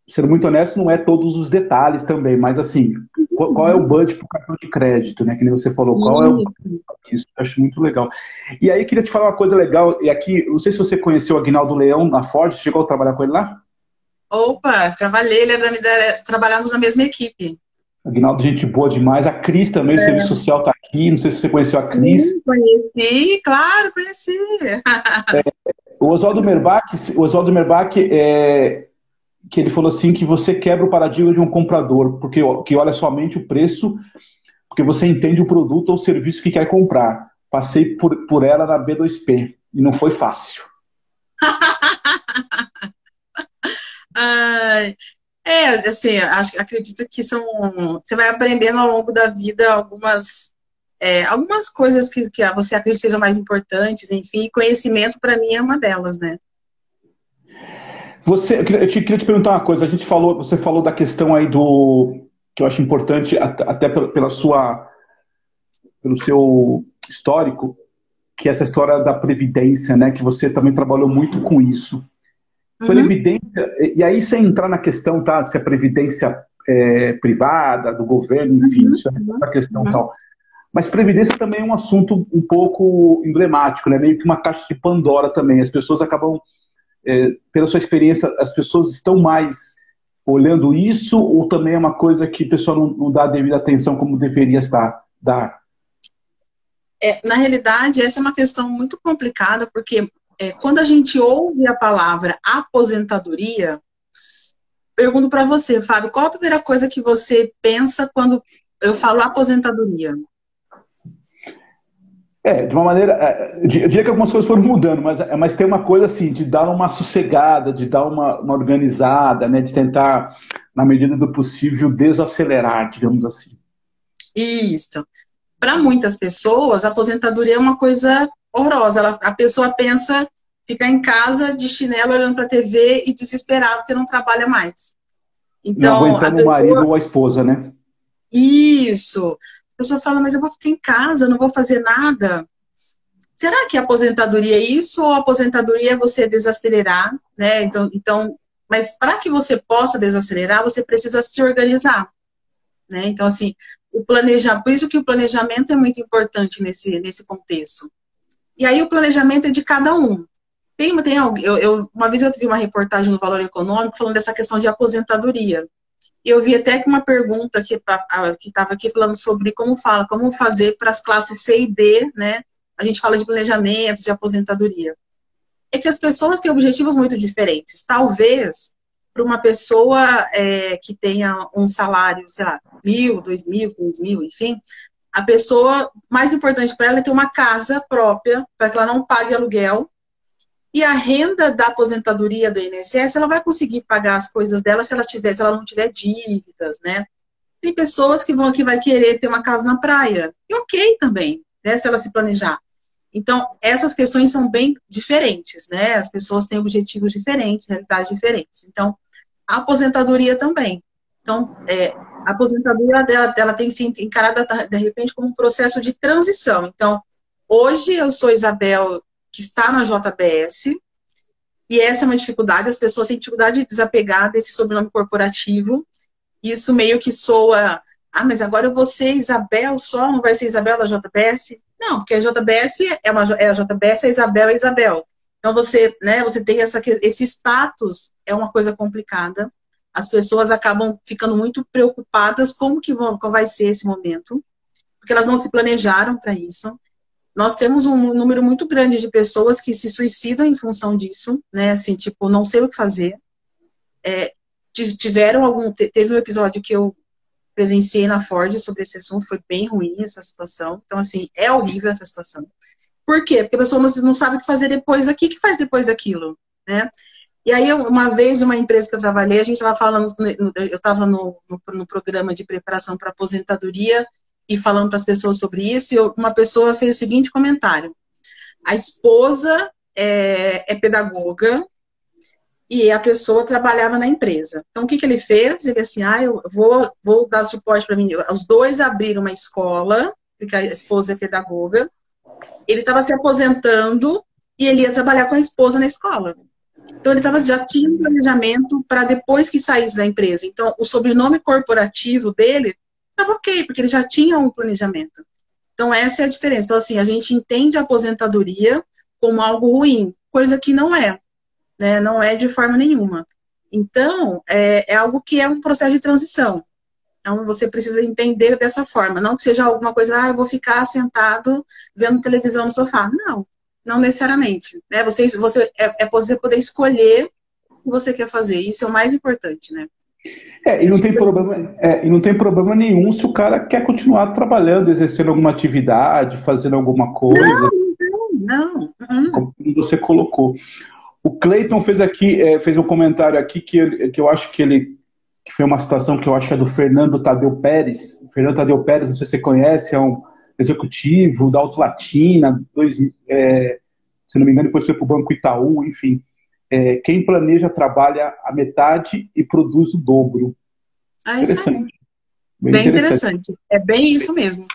[SPEAKER 1] sendo muito honesto, não é todos os detalhes também, mas assim, qual, qual é o budget para o cartão de crédito, né? Que nem você falou, qual é o isso? Eu acho muito legal. E aí queria te falar uma coisa legal, e aqui, não sei se você conheceu o Aguinaldo Leão na Ford, chegou a trabalhar com ele lá?
[SPEAKER 2] Opa, trabalhei, ele era da, trabalhamos na mesma equipe.
[SPEAKER 1] Aguinaldo, gente boa demais. A Cris também, é. o Serviço Social está aqui. Não sei se você conheceu a Cris. Sim,
[SPEAKER 2] conheci, claro, conheci.
[SPEAKER 1] é, o Oswaldo Merbach, o Oswaldo Merbach é, que ele falou assim que você quebra o paradigma de um comprador, porque que olha somente o preço, porque você entende o produto ou serviço que quer comprar. Passei por, por ela na B2P e não foi fácil.
[SPEAKER 2] Ai, é, assim, acho, acredito que são. Você vai aprendendo ao longo da vida algumas, é, algumas coisas que, que você acredita sejam mais importantes, enfim, conhecimento para mim é uma delas, né?
[SPEAKER 1] Você, eu queria, te perguntar uma coisa. A gente falou, você falou da questão aí do que eu acho importante até pela sua, pelo seu histórico, que é essa história da previdência, né? Que você também trabalhou muito com isso. Uhum. Previdência e aí sem entrar na questão, tá? Se é previdência é, privada, do governo, enfim, uhum. isso é uma questão uhum. tal. Mas previdência também é um assunto um pouco emblemático, né? Meio que uma caixa de Pandora também. As pessoas acabam é, pela sua experiência, as pessoas estão mais olhando isso ou também é uma coisa que o pessoal não, não dá a devida atenção como deveria estar, dar?
[SPEAKER 2] É, na realidade, essa é uma questão muito complicada, porque é, quando a gente ouve a palavra aposentadoria, pergunto para você, Fábio, qual a primeira coisa que você pensa quando eu falo aposentadoria?
[SPEAKER 1] É, de uma maneira. É, eu diria que algumas coisas foram mudando, mas, é, mas tem uma coisa assim, de dar uma sossegada, de dar uma, uma organizada, né? De tentar, na medida do possível, desacelerar, digamos assim.
[SPEAKER 2] Isso. Para muitas pessoas, a aposentadoria é uma coisa horrorosa. Ela, a pessoa pensa ficar em casa de chinelo olhando para a TV e desesperado porque não trabalha mais.
[SPEAKER 1] Então, não aguentando pessoa... o marido ou a esposa, né?
[SPEAKER 2] Isso. A pessoa fala, mas eu vou ficar em casa, não vou fazer nada. Será que a aposentadoria é isso ou a aposentadoria é você desacelerar, né? Então, então mas para que você possa desacelerar, você precisa se organizar, né? Então, assim, o planejamento, por isso que o planejamento é muito importante nesse, nesse contexto. E aí o planejamento é de cada um. Tem, tem eu, eu, uma vez eu vi uma reportagem no Valor Econômico falando dessa questão de aposentadoria. Eu vi até que uma pergunta que estava aqui falando sobre como fala, como fazer para as classes C e D, né? A gente fala de planejamento, de aposentadoria. É que as pessoas têm objetivos muito diferentes. Talvez para uma pessoa é, que tenha um salário, sei lá, mil, dois mil, quinze mil, enfim, a pessoa mais importante para ela é ter uma casa própria, para que ela não pague aluguel, e a renda da aposentadoria do INSS, ela vai conseguir pagar as coisas dela se ela tiver, se ela não tiver dívidas, né? Tem pessoas que vão que vai querer ter uma casa na praia. E ok também, né, se ela se planejar. Então, essas questões são bem diferentes, né? As pessoas têm objetivos diferentes, realidades diferentes. Então, a aposentadoria também. Então, é, a aposentadoria dela, dela tem que ser encarada, de repente, como um processo de transição. Então, hoje eu sou Isabel, que está na JBS, e essa é uma dificuldade, as pessoas têm dificuldade de desapegar desse sobrenome corporativo. Isso meio que soa, ah, mas agora eu vou ser Isabel só, não vai ser Isabel da JBS? Não, porque a JBS é, uma, é a JBS, a Isabel é Isabel. Então você, né, você tem essa, esse status, é uma coisa complicada. As pessoas acabam ficando muito preocupadas como que vão, vai ser esse momento, porque elas não se planejaram para isso nós temos um número muito grande de pessoas que se suicidam em função disso, né? Assim, tipo, não sei o que fazer. É, tiveram algum. Teve um episódio que eu presenciei na Ford sobre esse assunto, foi bem ruim essa situação. Então, assim, é horrível essa situação. Por quê? Porque a pessoa não, sabe o que fazer depois daqui, o que faz depois daquilo, né? E aí, uma vez, uma empresa que eu trabalhei, a gente estava falando, eu estava no, no, no programa de preparação para aposentadoria, e falando para as pessoas sobre isso, e uma pessoa fez o seguinte comentário: a esposa é, é, pedagoga e a pessoa trabalhava na empresa. Então, o que, que ele fez? Ele assim: ah, eu vou, vou dar suporte para mim. Os dois abriram uma escola, porque a esposa é pedagoga. Ele estava se aposentando e ele ia trabalhar com a esposa na escola. Então, ele tava, já tinha um planejamento para depois que saísse da empresa. Então, o sobrenome corporativo dele estava ok, porque ele já tinha um planejamento. Então, essa é a diferença. Então, assim, a gente entende a aposentadoria como algo ruim, coisa que não é, né? Não é de forma nenhuma. Então, é, é algo que é um processo de transição. Então, você precisa entender dessa forma. Não que seja alguma coisa, ah, eu vou ficar sentado vendo televisão no sofá. Não, não necessariamente. Né? Você, você, é, é você poder escolher o que você quer fazer. Isso é o mais importante, né?
[SPEAKER 1] É, e não tem problema, é, e não tem problema nenhum se o cara quer continuar trabalhando, exercendo alguma atividade, fazendo alguma coisa.
[SPEAKER 2] Não, não, não.
[SPEAKER 1] Como você colocou. O Clayton fez aqui, é, fez um comentário aqui que, que eu acho que ele que foi uma citação que eu acho que é do Fernando Tadeu Pérez. O Fernando Tadeu Pérez, não sei se você conhece, é um executivo da Auto Latina, dois, é, se não me engano, depois foi para o Banco Itaú, enfim é, quem planeja trabalha a metade e produz o dobro.
[SPEAKER 2] Ah, isso aí. Bem, bem interessante. interessante. É bem isso mesmo.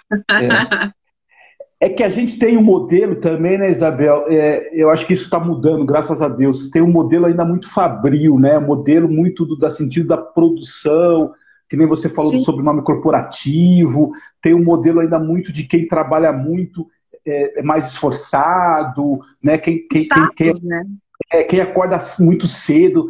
[SPEAKER 1] É. é. que a gente tem um modelo também, né, Isabel? É, eu acho que isso está mudando, graças a Deus. Tem um modelo ainda muito fabril, né? Um modelo muito do da sentido da produção, que nem você falou Sim. sobre nome corporativo. Tem um modelo ainda muito de quem trabalha muito é, é mais esforçado, né? Quem, quem,
[SPEAKER 2] Status,
[SPEAKER 1] quem,
[SPEAKER 2] quem, né?
[SPEAKER 1] É, quem acorda muito cedo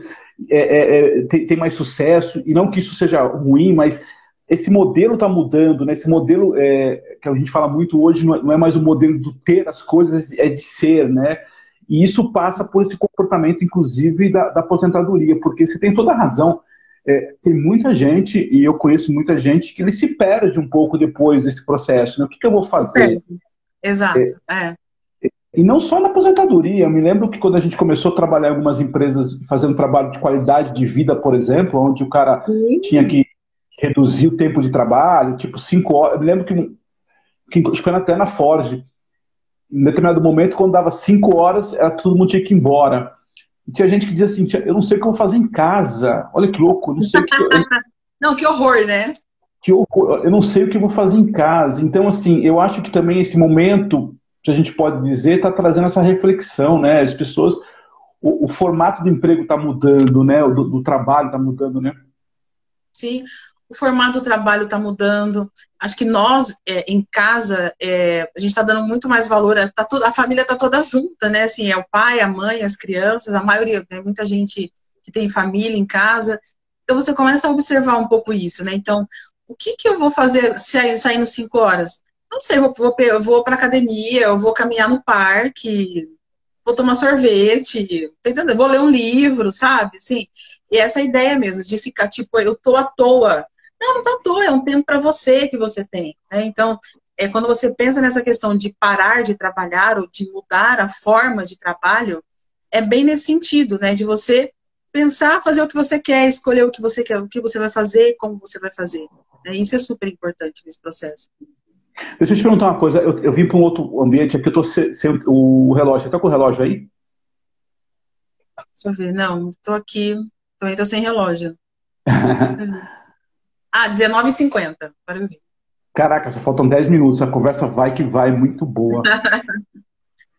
[SPEAKER 1] é, é, é, tem, tem, mais sucesso, e não que isso seja ruim, mas esse modelo está mudando, né? Esse modelo é, que a gente fala muito hoje não é mais o modelo do ter as coisas, é de ser, né? E isso passa por esse comportamento, inclusive, da, da aposentadoria, porque você tem toda a razão. É, tem muita gente, e eu conheço muita gente, que ele se perde um pouco depois desse processo. Né? O que, que eu vou fazer?
[SPEAKER 2] Exato. É.
[SPEAKER 1] E não só na aposentadoria. Eu me lembro que quando a gente começou a trabalhar em algumas empresas fazendo trabalho de qualidade de vida, por exemplo, onde o cara Sim. tinha que reduzir o tempo de trabalho, tipo cinco horas. Eu me lembro que, que foi até na Ford. Em determinado momento, quando dava cinco horas, era, todo mundo tinha que ir embora. E tinha gente que dizia assim: eu não sei o que eu vou fazer em casa. Olha que louco, não sei o que. Eu...
[SPEAKER 2] não, que horror, né?
[SPEAKER 1] Que horror, eu não sei o que eu vou fazer em casa. Então, assim, eu acho que também esse momento que a gente pode dizer, está trazendo essa reflexão, né? As pessoas, o, o formato do emprego está mudando, né? O do, do trabalho está mudando, né?
[SPEAKER 2] Sim, o formato do trabalho está mudando. Acho que nós, é, em casa, é, a gente está dando muito mais valor. Tá toda, a família está toda junta, né? Assim, é o pai, a mãe, as crianças, a maioria, né? muita gente que tem família em casa. Então você começa a observar um pouco isso, né? Então, o que, que eu vou fazer saindo cinco horas? Não sei, eu vou, eu vou pra academia, eu vou caminhar no parque, vou tomar sorvete, entendendo? Vou ler um livro, sabe? Assim, e essa ideia mesmo, de ficar tipo, eu tô à toa. Não, não tá à toa, é um tempo para você que você tem. Né? Então, é quando você pensa nessa questão de parar de trabalhar ou de mudar a forma de trabalho, é bem nesse sentido, né? De você pensar, fazer o que você quer, escolher o que você quer, o que você vai fazer, como você vai fazer. Né? Isso é super importante nesse processo.
[SPEAKER 1] Deixa eu te perguntar uma coisa. Eu, eu vim para um outro ambiente aqui, eu tô sem, sem o relógio. Você está com o relógio aí?
[SPEAKER 2] Deixa eu ver. Não, estou aqui. Também estou sem relógio. ah, 19h50. Para eu.
[SPEAKER 1] Caraca, só faltam 10 minutos. A conversa vai que vai, muito boa.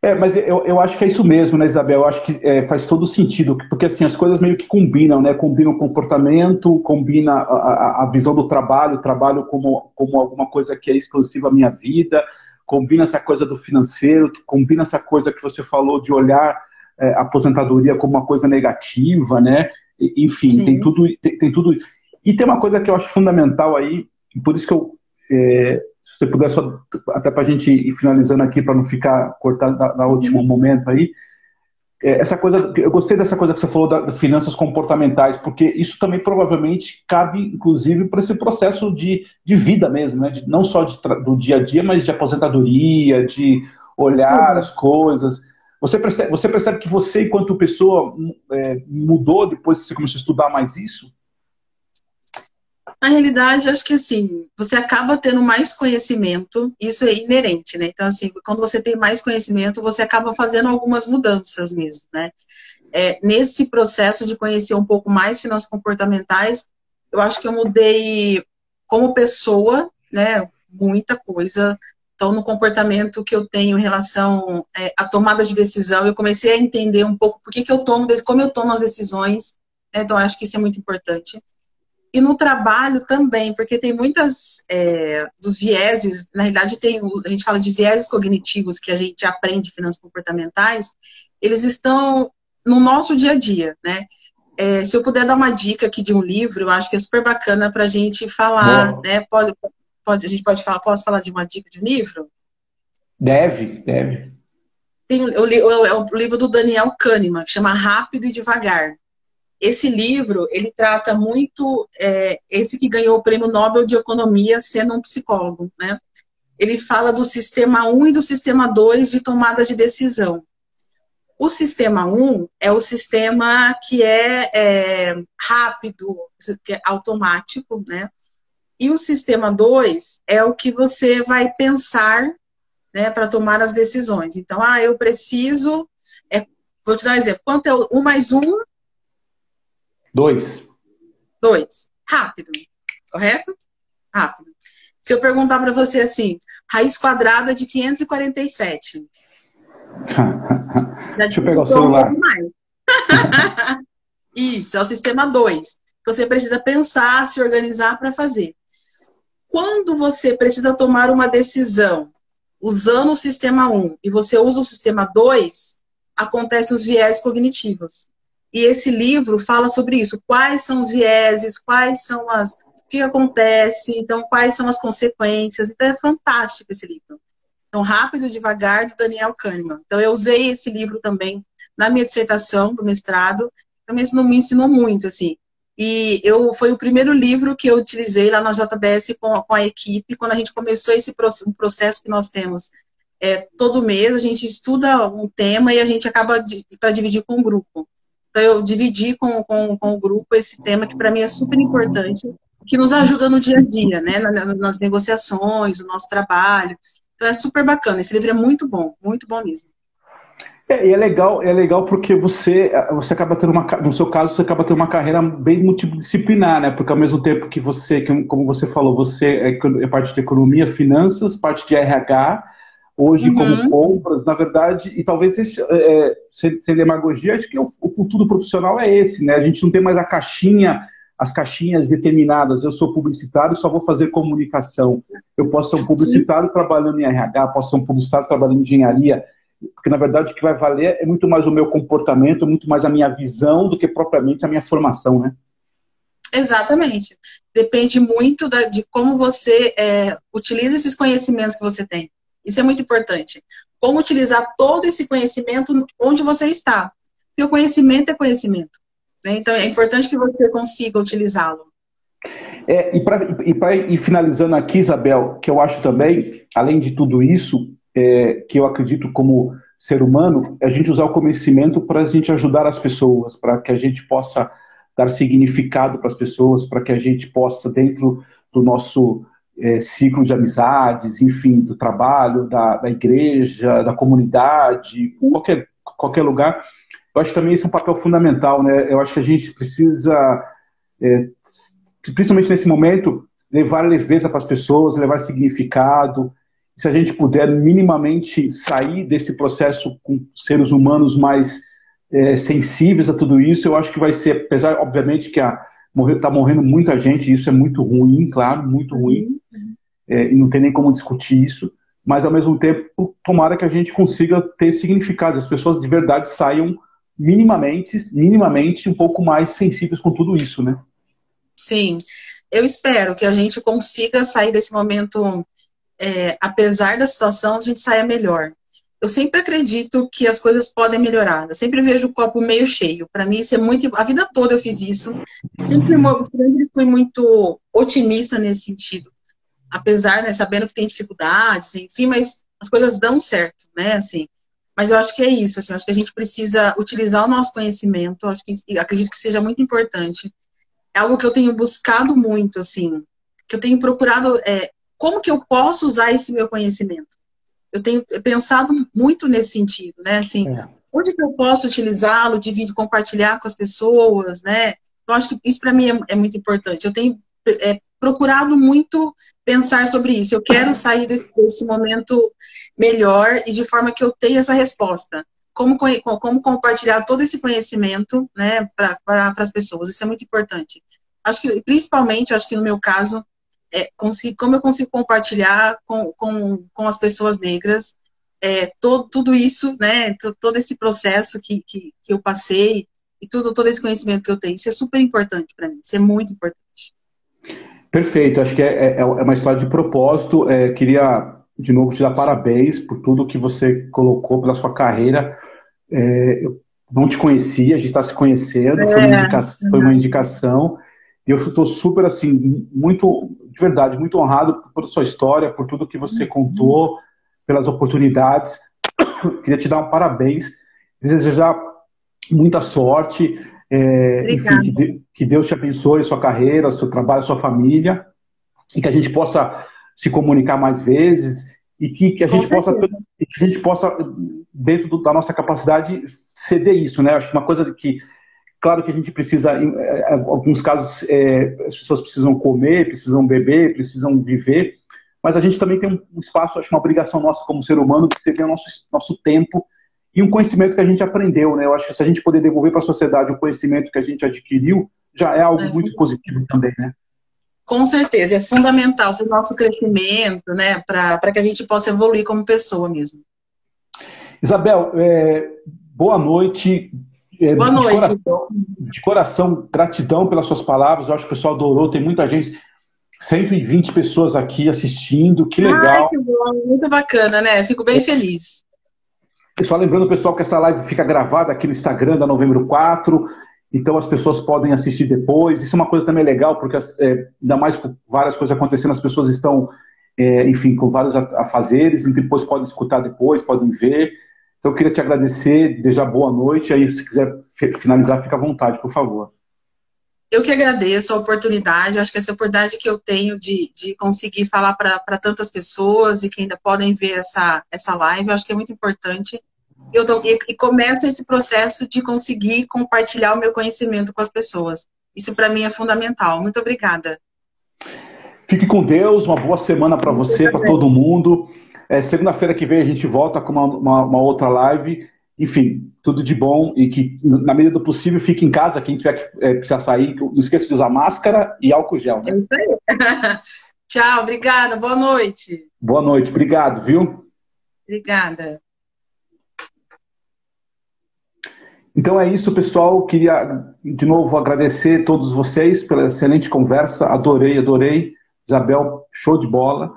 [SPEAKER 1] É, mas eu, eu acho que é isso mesmo, né, Isabel? Eu acho que é, faz todo sentido, porque assim, as coisas meio que combinam, né? Combinam o comportamento, combina a, a, a visão do trabalho, o trabalho como, como alguma coisa que é exclusiva à minha vida, combina essa coisa do financeiro, combina essa coisa que você falou de olhar é, a aposentadoria como uma coisa negativa, né? Enfim, tem tudo, tem, tem, tudo. E tem uma coisa que eu acho fundamental aí, por isso que eu é, se você puder só, até para a gente ir finalizando aqui, para não ficar cortado na, último uhum. momento aí, é, essa coisa, eu gostei dessa coisa que você falou das finanças comportamentais, porque isso também provavelmente cabe, inclusive, para esse processo de, de vida mesmo, né? De, não só de, do dia a dia, mas de aposentadoria, de olhar uhum. as coisas. Você percebe, você percebe que você, enquanto pessoa, é, mudou depois que você começou a estudar mais isso?
[SPEAKER 2] Na realidade, acho que assim, você acaba tendo mais conhecimento, isso é inerente, né? Então, assim, quando você tem mais conhecimento, você acaba fazendo algumas mudanças mesmo, né? É, nesse processo de conhecer um pouco mais finanças comportamentais, eu acho que eu mudei como pessoa, né? Muita coisa. Então, no comportamento que eu tenho em relação é, à tomada de decisão, eu comecei a entender um pouco por que, que eu tomo, como eu tomo as decisões. Né? Então, acho que isso é muito importante. E no trabalho também, porque tem muitas é, dos vieses, na realidade tem, a gente fala de vieses cognitivos que a gente aprende finanças comportamentais, eles estão no nosso dia a dia, né? É, se eu puder dar uma dica aqui de um livro, eu acho que é super bacana para a gente falar, Bom. né? Pode, pode, a gente pode falar, posso falar de uma dica de um livro?
[SPEAKER 1] Deve, deve.
[SPEAKER 2] Tem o, o, é o livro do Daniel Kahneman, que chama Rápido e Devagar. Esse livro, ele trata muito, é, esse que ganhou o prêmio Nobel de Economia sendo um psicólogo, né? Ele fala do sistema 1 e do sistema 2 de tomada de decisão. O sistema 1 é o sistema que é, é rápido, que é automático, né? E o sistema 2 é o que você vai pensar né, para tomar as decisões. Então, ah, eu preciso. É, vou te dar um exemplo. Quanto é 1 mais 1
[SPEAKER 1] Dois.
[SPEAKER 2] Dois. Rápido. Correto? Rápido. Se eu perguntar para você assim, raiz quadrada de 547.
[SPEAKER 1] Deixa eu pegar o celular.
[SPEAKER 2] Isso, é o sistema 2. Você precisa pensar, se organizar para fazer. Quando você precisa tomar uma decisão usando o sistema 1 um, e você usa o sistema 2, acontecem os viés cognitivos. E esse livro fala sobre isso. Quais são os vieses, quais são as. O que acontece, então, quais são as consequências. Então, é fantástico esse livro. Então, Rápido e Devagar, de Daniel Kahneman. Então, eu usei esse livro também na minha dissertação do mestrado. Também não me ensinou muito, assim. E eu foi o primeiro livro que eu utilizei lá na JBS com, com a equipe, quando a gente começou esse processo que nós temos. É, todo mês a gente estuda um tema e a gente acaba para dividir com um grupo. Então, eu dividi com, com, com o grupo esse tema que para mim é super importante, que nos ajuda no dia a dia, né? Nas negociações, no nosso trabalho. Então, é super bacana. Esse livro é muito bom, muito bom mesmo.
[SPEAKER 1] É, e é legal, é legal porque você, você acaba tendo uma, no seu caso, você acaba tendo uma carreira bem multidisciplinar, né? Porque ao mesmo tempo que você, como você falou, você é, é parte de economia, finanças, parte de RH, hoje uhum. como compras, na verdade, e talvez esse, é, sem, sem demagogia, acho que o, o, futuro profissional é esse, né? A gente não tem mais a caixinha, as caixinhas determinadas. Eu sou publicitário, só vou fazer comunicação. Eu posso ser um publicitário Sim. trabalhando em RH, posso ser um publicitário trabalhando em engenharia, porque na verdade o que vai valer é muito mais o meu comportamento, muito mais a minha visão do que propriamente a minha formação, né?
[SPEAKER 2] Exatamente. Depende muito da, de como você é, utiliza esses conhecimentos que você tem. Isso é muito importante. Como utilizar todo esse conhecimento onde você está. Porque o conhecimento é conhecimento. Né? Então, é importante que você consiga utilizá-lo.
[SPEAKER 1] É, e para ir finalizando aqui, Isabel, que eu acho também, além de tudo isso, é, que eu acredito como ser humano, é a gente usar o conhecimento para a gente ajudar as pessoas, para que a gente possa dar significado para as pessoas, para que a gente possa, dentro do nosso é, ciclo de amizades, enfim, do trabalho, da, da igreja, da comunidade, qualquer, qualquer lugar. Eu acho também esse é um papel fundamental, né? Eu acho que a gente precisa, é, principalmente nesse momento, levar leveza para as pessoas, levar significado. Se a gente puder minimamente sair desse processo com seres humanos mais é, sensíveis a tudo isso, eu acho que vai ser, apesar, obviamente, que a, está morrendo muita gente, isso é muito ruim, claro, muito ruim, é, e não tem nem como discutir isso, mas ao mesmo tempo, tomara que a gente consiga ter significado, as pessoas de verdade saiam minimamente, minimamente um pouco mais sensíveis com tudo isso, né?
[SPEAKER 2] Sim, eu espero que a gente consiga sair desse momento, é, apesar da situação, a gente saia melhor eu sempre acredito que as coisas podem melhorar. Eu sempre vejo o copo meio cheio. Para mim, isso é muito. A vida toda eu fiz isso. Sempre, sempre fui muito otimista nesse sentido. Apesar, né, sabendo que tem dificuldades, enfim, mas as coisas dão certo, né? Assim. Mas eu acho que é isso. Assim, acho que a gente precisa utilizar o nosso conhecimento. Acho que acredito que seja muito importante. É algo que eu tenho buscado muito, assim, que eu tenho procurado. É, como que eu posso usar esse meu conhecimento? eu tenho pensado muito nesse sentido, né? Assim, é. onde que eu posso utilizá-lo, dividir, compartilhar com as pessoas, né? Eu acho que isso para mim é, é, muito importante. Eu tenho é, procurado muito pensar sobre isso. Eu quero sair desse momento melhor e de forma que eu tenha essa resposta. Como, como compartilhar todo esse conhecimento né, para as pessoas. Isso é muito importante. Acho que, principalmente, acho que no meu caso, é, consigo, como eu consigo compartilhar com, com, com as pessoas negras é, todo, tudo isso, né, todo esse processo que, que, que, eu passei e tudo, todo esse conhecimento que eu tenho. Isso é super importante para mim, isso é muito importante.
[SPEAKER 1] Perfeito, acho que é, é, é uma história de propósito. É, queria, de novo, te dar parabéns por tudo que você colocou pela sua carreira. É, eu não te conhecia, a gente está se conhecendo, foi uma, é, indicação, foi uma indicação. E eu estou super, assim, muito, de verdade, muito honrado por sua história, por tudo que você uhum. contou, pelas oportunidades. Queria te dar um parabéns, desejar muita sorte, é, enfim, que, que, Deus te abençoe sua carreira, seu trabalho, sua família, e que a gente possa se comunicar mais vezes e que, que a gente possa que a gente possa dentro do, da nossa capacidade ceder isso, né? Acho que uma coisa que Claro que a gente precisa, em é, alguns casos, é, as pessoas precisam comer, precisam beber, precisam viver, mas a gente também tem um espaço, acho que uma obrigação nossa como ser humano de ceder o nosso, nosso tempo e um conhecimento que a gente aprendeu, né? Eu acho que se a gente poder devolver para a sociedade o conhecimento que a gente adquiriu, já é algo é, muito positivo também, né?
[SPEAKER 2] Com certeza, é fundamental para o nosso crescimento, né? Para que a gente possa evoluir como pessoa mesmo.
[SPEAKER 1] Isabel, é, boa noite.
[SPEAKER 2] É, Boa noite.
[SPEAKER 1] De coração, de coração, gratidão pelas suas palavras. Eu acho que o pessoal adorou. Tem muita gente, 120 pessoas aqui assistindo. Que legal. Ai, que
[SPEAKER 2] bom. Muito bacana, né? Fico bem feliz.
[SPEAKER 1] Só lembrando, pessoal, que essa live fica gravada aqui no Instagram da Novembro 4. Então as pessoas podem assistir depois. Isso é uma coisa também legal, porque é, ainda mais com várias coisas acontecendo, as pessoas estão, é, enfim, com vários afazeres, e depois podem escutar depois, podem ver. Então, eu queria te agradecer, desejar boa noite. Aí, se quiser finalizar, fica à vontade, por favor.
[SPEAKER 2] Eu que agradeço a oportunidade. Acho que essa oportunidade que eu tenho de, de conseguir falar para tantas pessoas e que ainda podem ver essa, essa live, acho que é muito importante. Eu tô, e, e começa esse processo de conseguir compartilhar o meu conhecimento com as pessoas. Isso para mim é fundamental. Muito obrigada.
[SPEAKER 1] Fique com Deus, uma boa semana para você, para todo mundo. É, Segunda-feira que vem a gente volta com uma, uma, uma, outra live. Enfim, tudo de bom e que, na medida do possível, fique em casa. Quem tiver que é, precisar sair, não esqueça de usar máscara e álcool gel. Né? É.
[SPEAKER 2] Tchau, obrigada. Boa noite.
[SPEAKER 1] Boa noite, obrigado, viu?
[SPEAKER 2] Obrigada.
[SPEAKER 1] Então é isso, pessoal. Queria de novo agradecer a todos vocês pela excelente conversa. Adorei, adorei. Isabel, show de bola.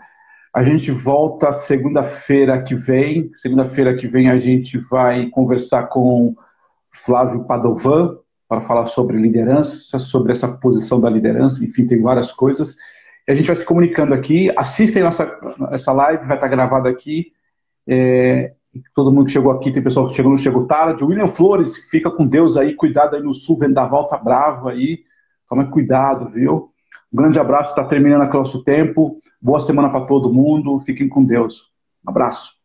[SPEAKER 1] A gente volta segunda-feira que vem. Segunda-feira que vem a gente vai conversar com Flávio Padovan para falar sobre liderança, sobre essa posição da liderança, enfim, tem várias coisas. E a gente vai se comunicando aqui. Assistem nossa, essa live, vai estar gravada aqui. É, todo mundo que chegou aqui, tem pessoal que chegou, chegou tarde. William Flores, fica com Deus aí, cuidado aí no sul, vendaval tá bravo aí. Toma cuidado, viu? Um grande abraço, está terminando aqui o nosso tempo. Boa semana para todo mundo. Fiquem com Deus. Um abraço.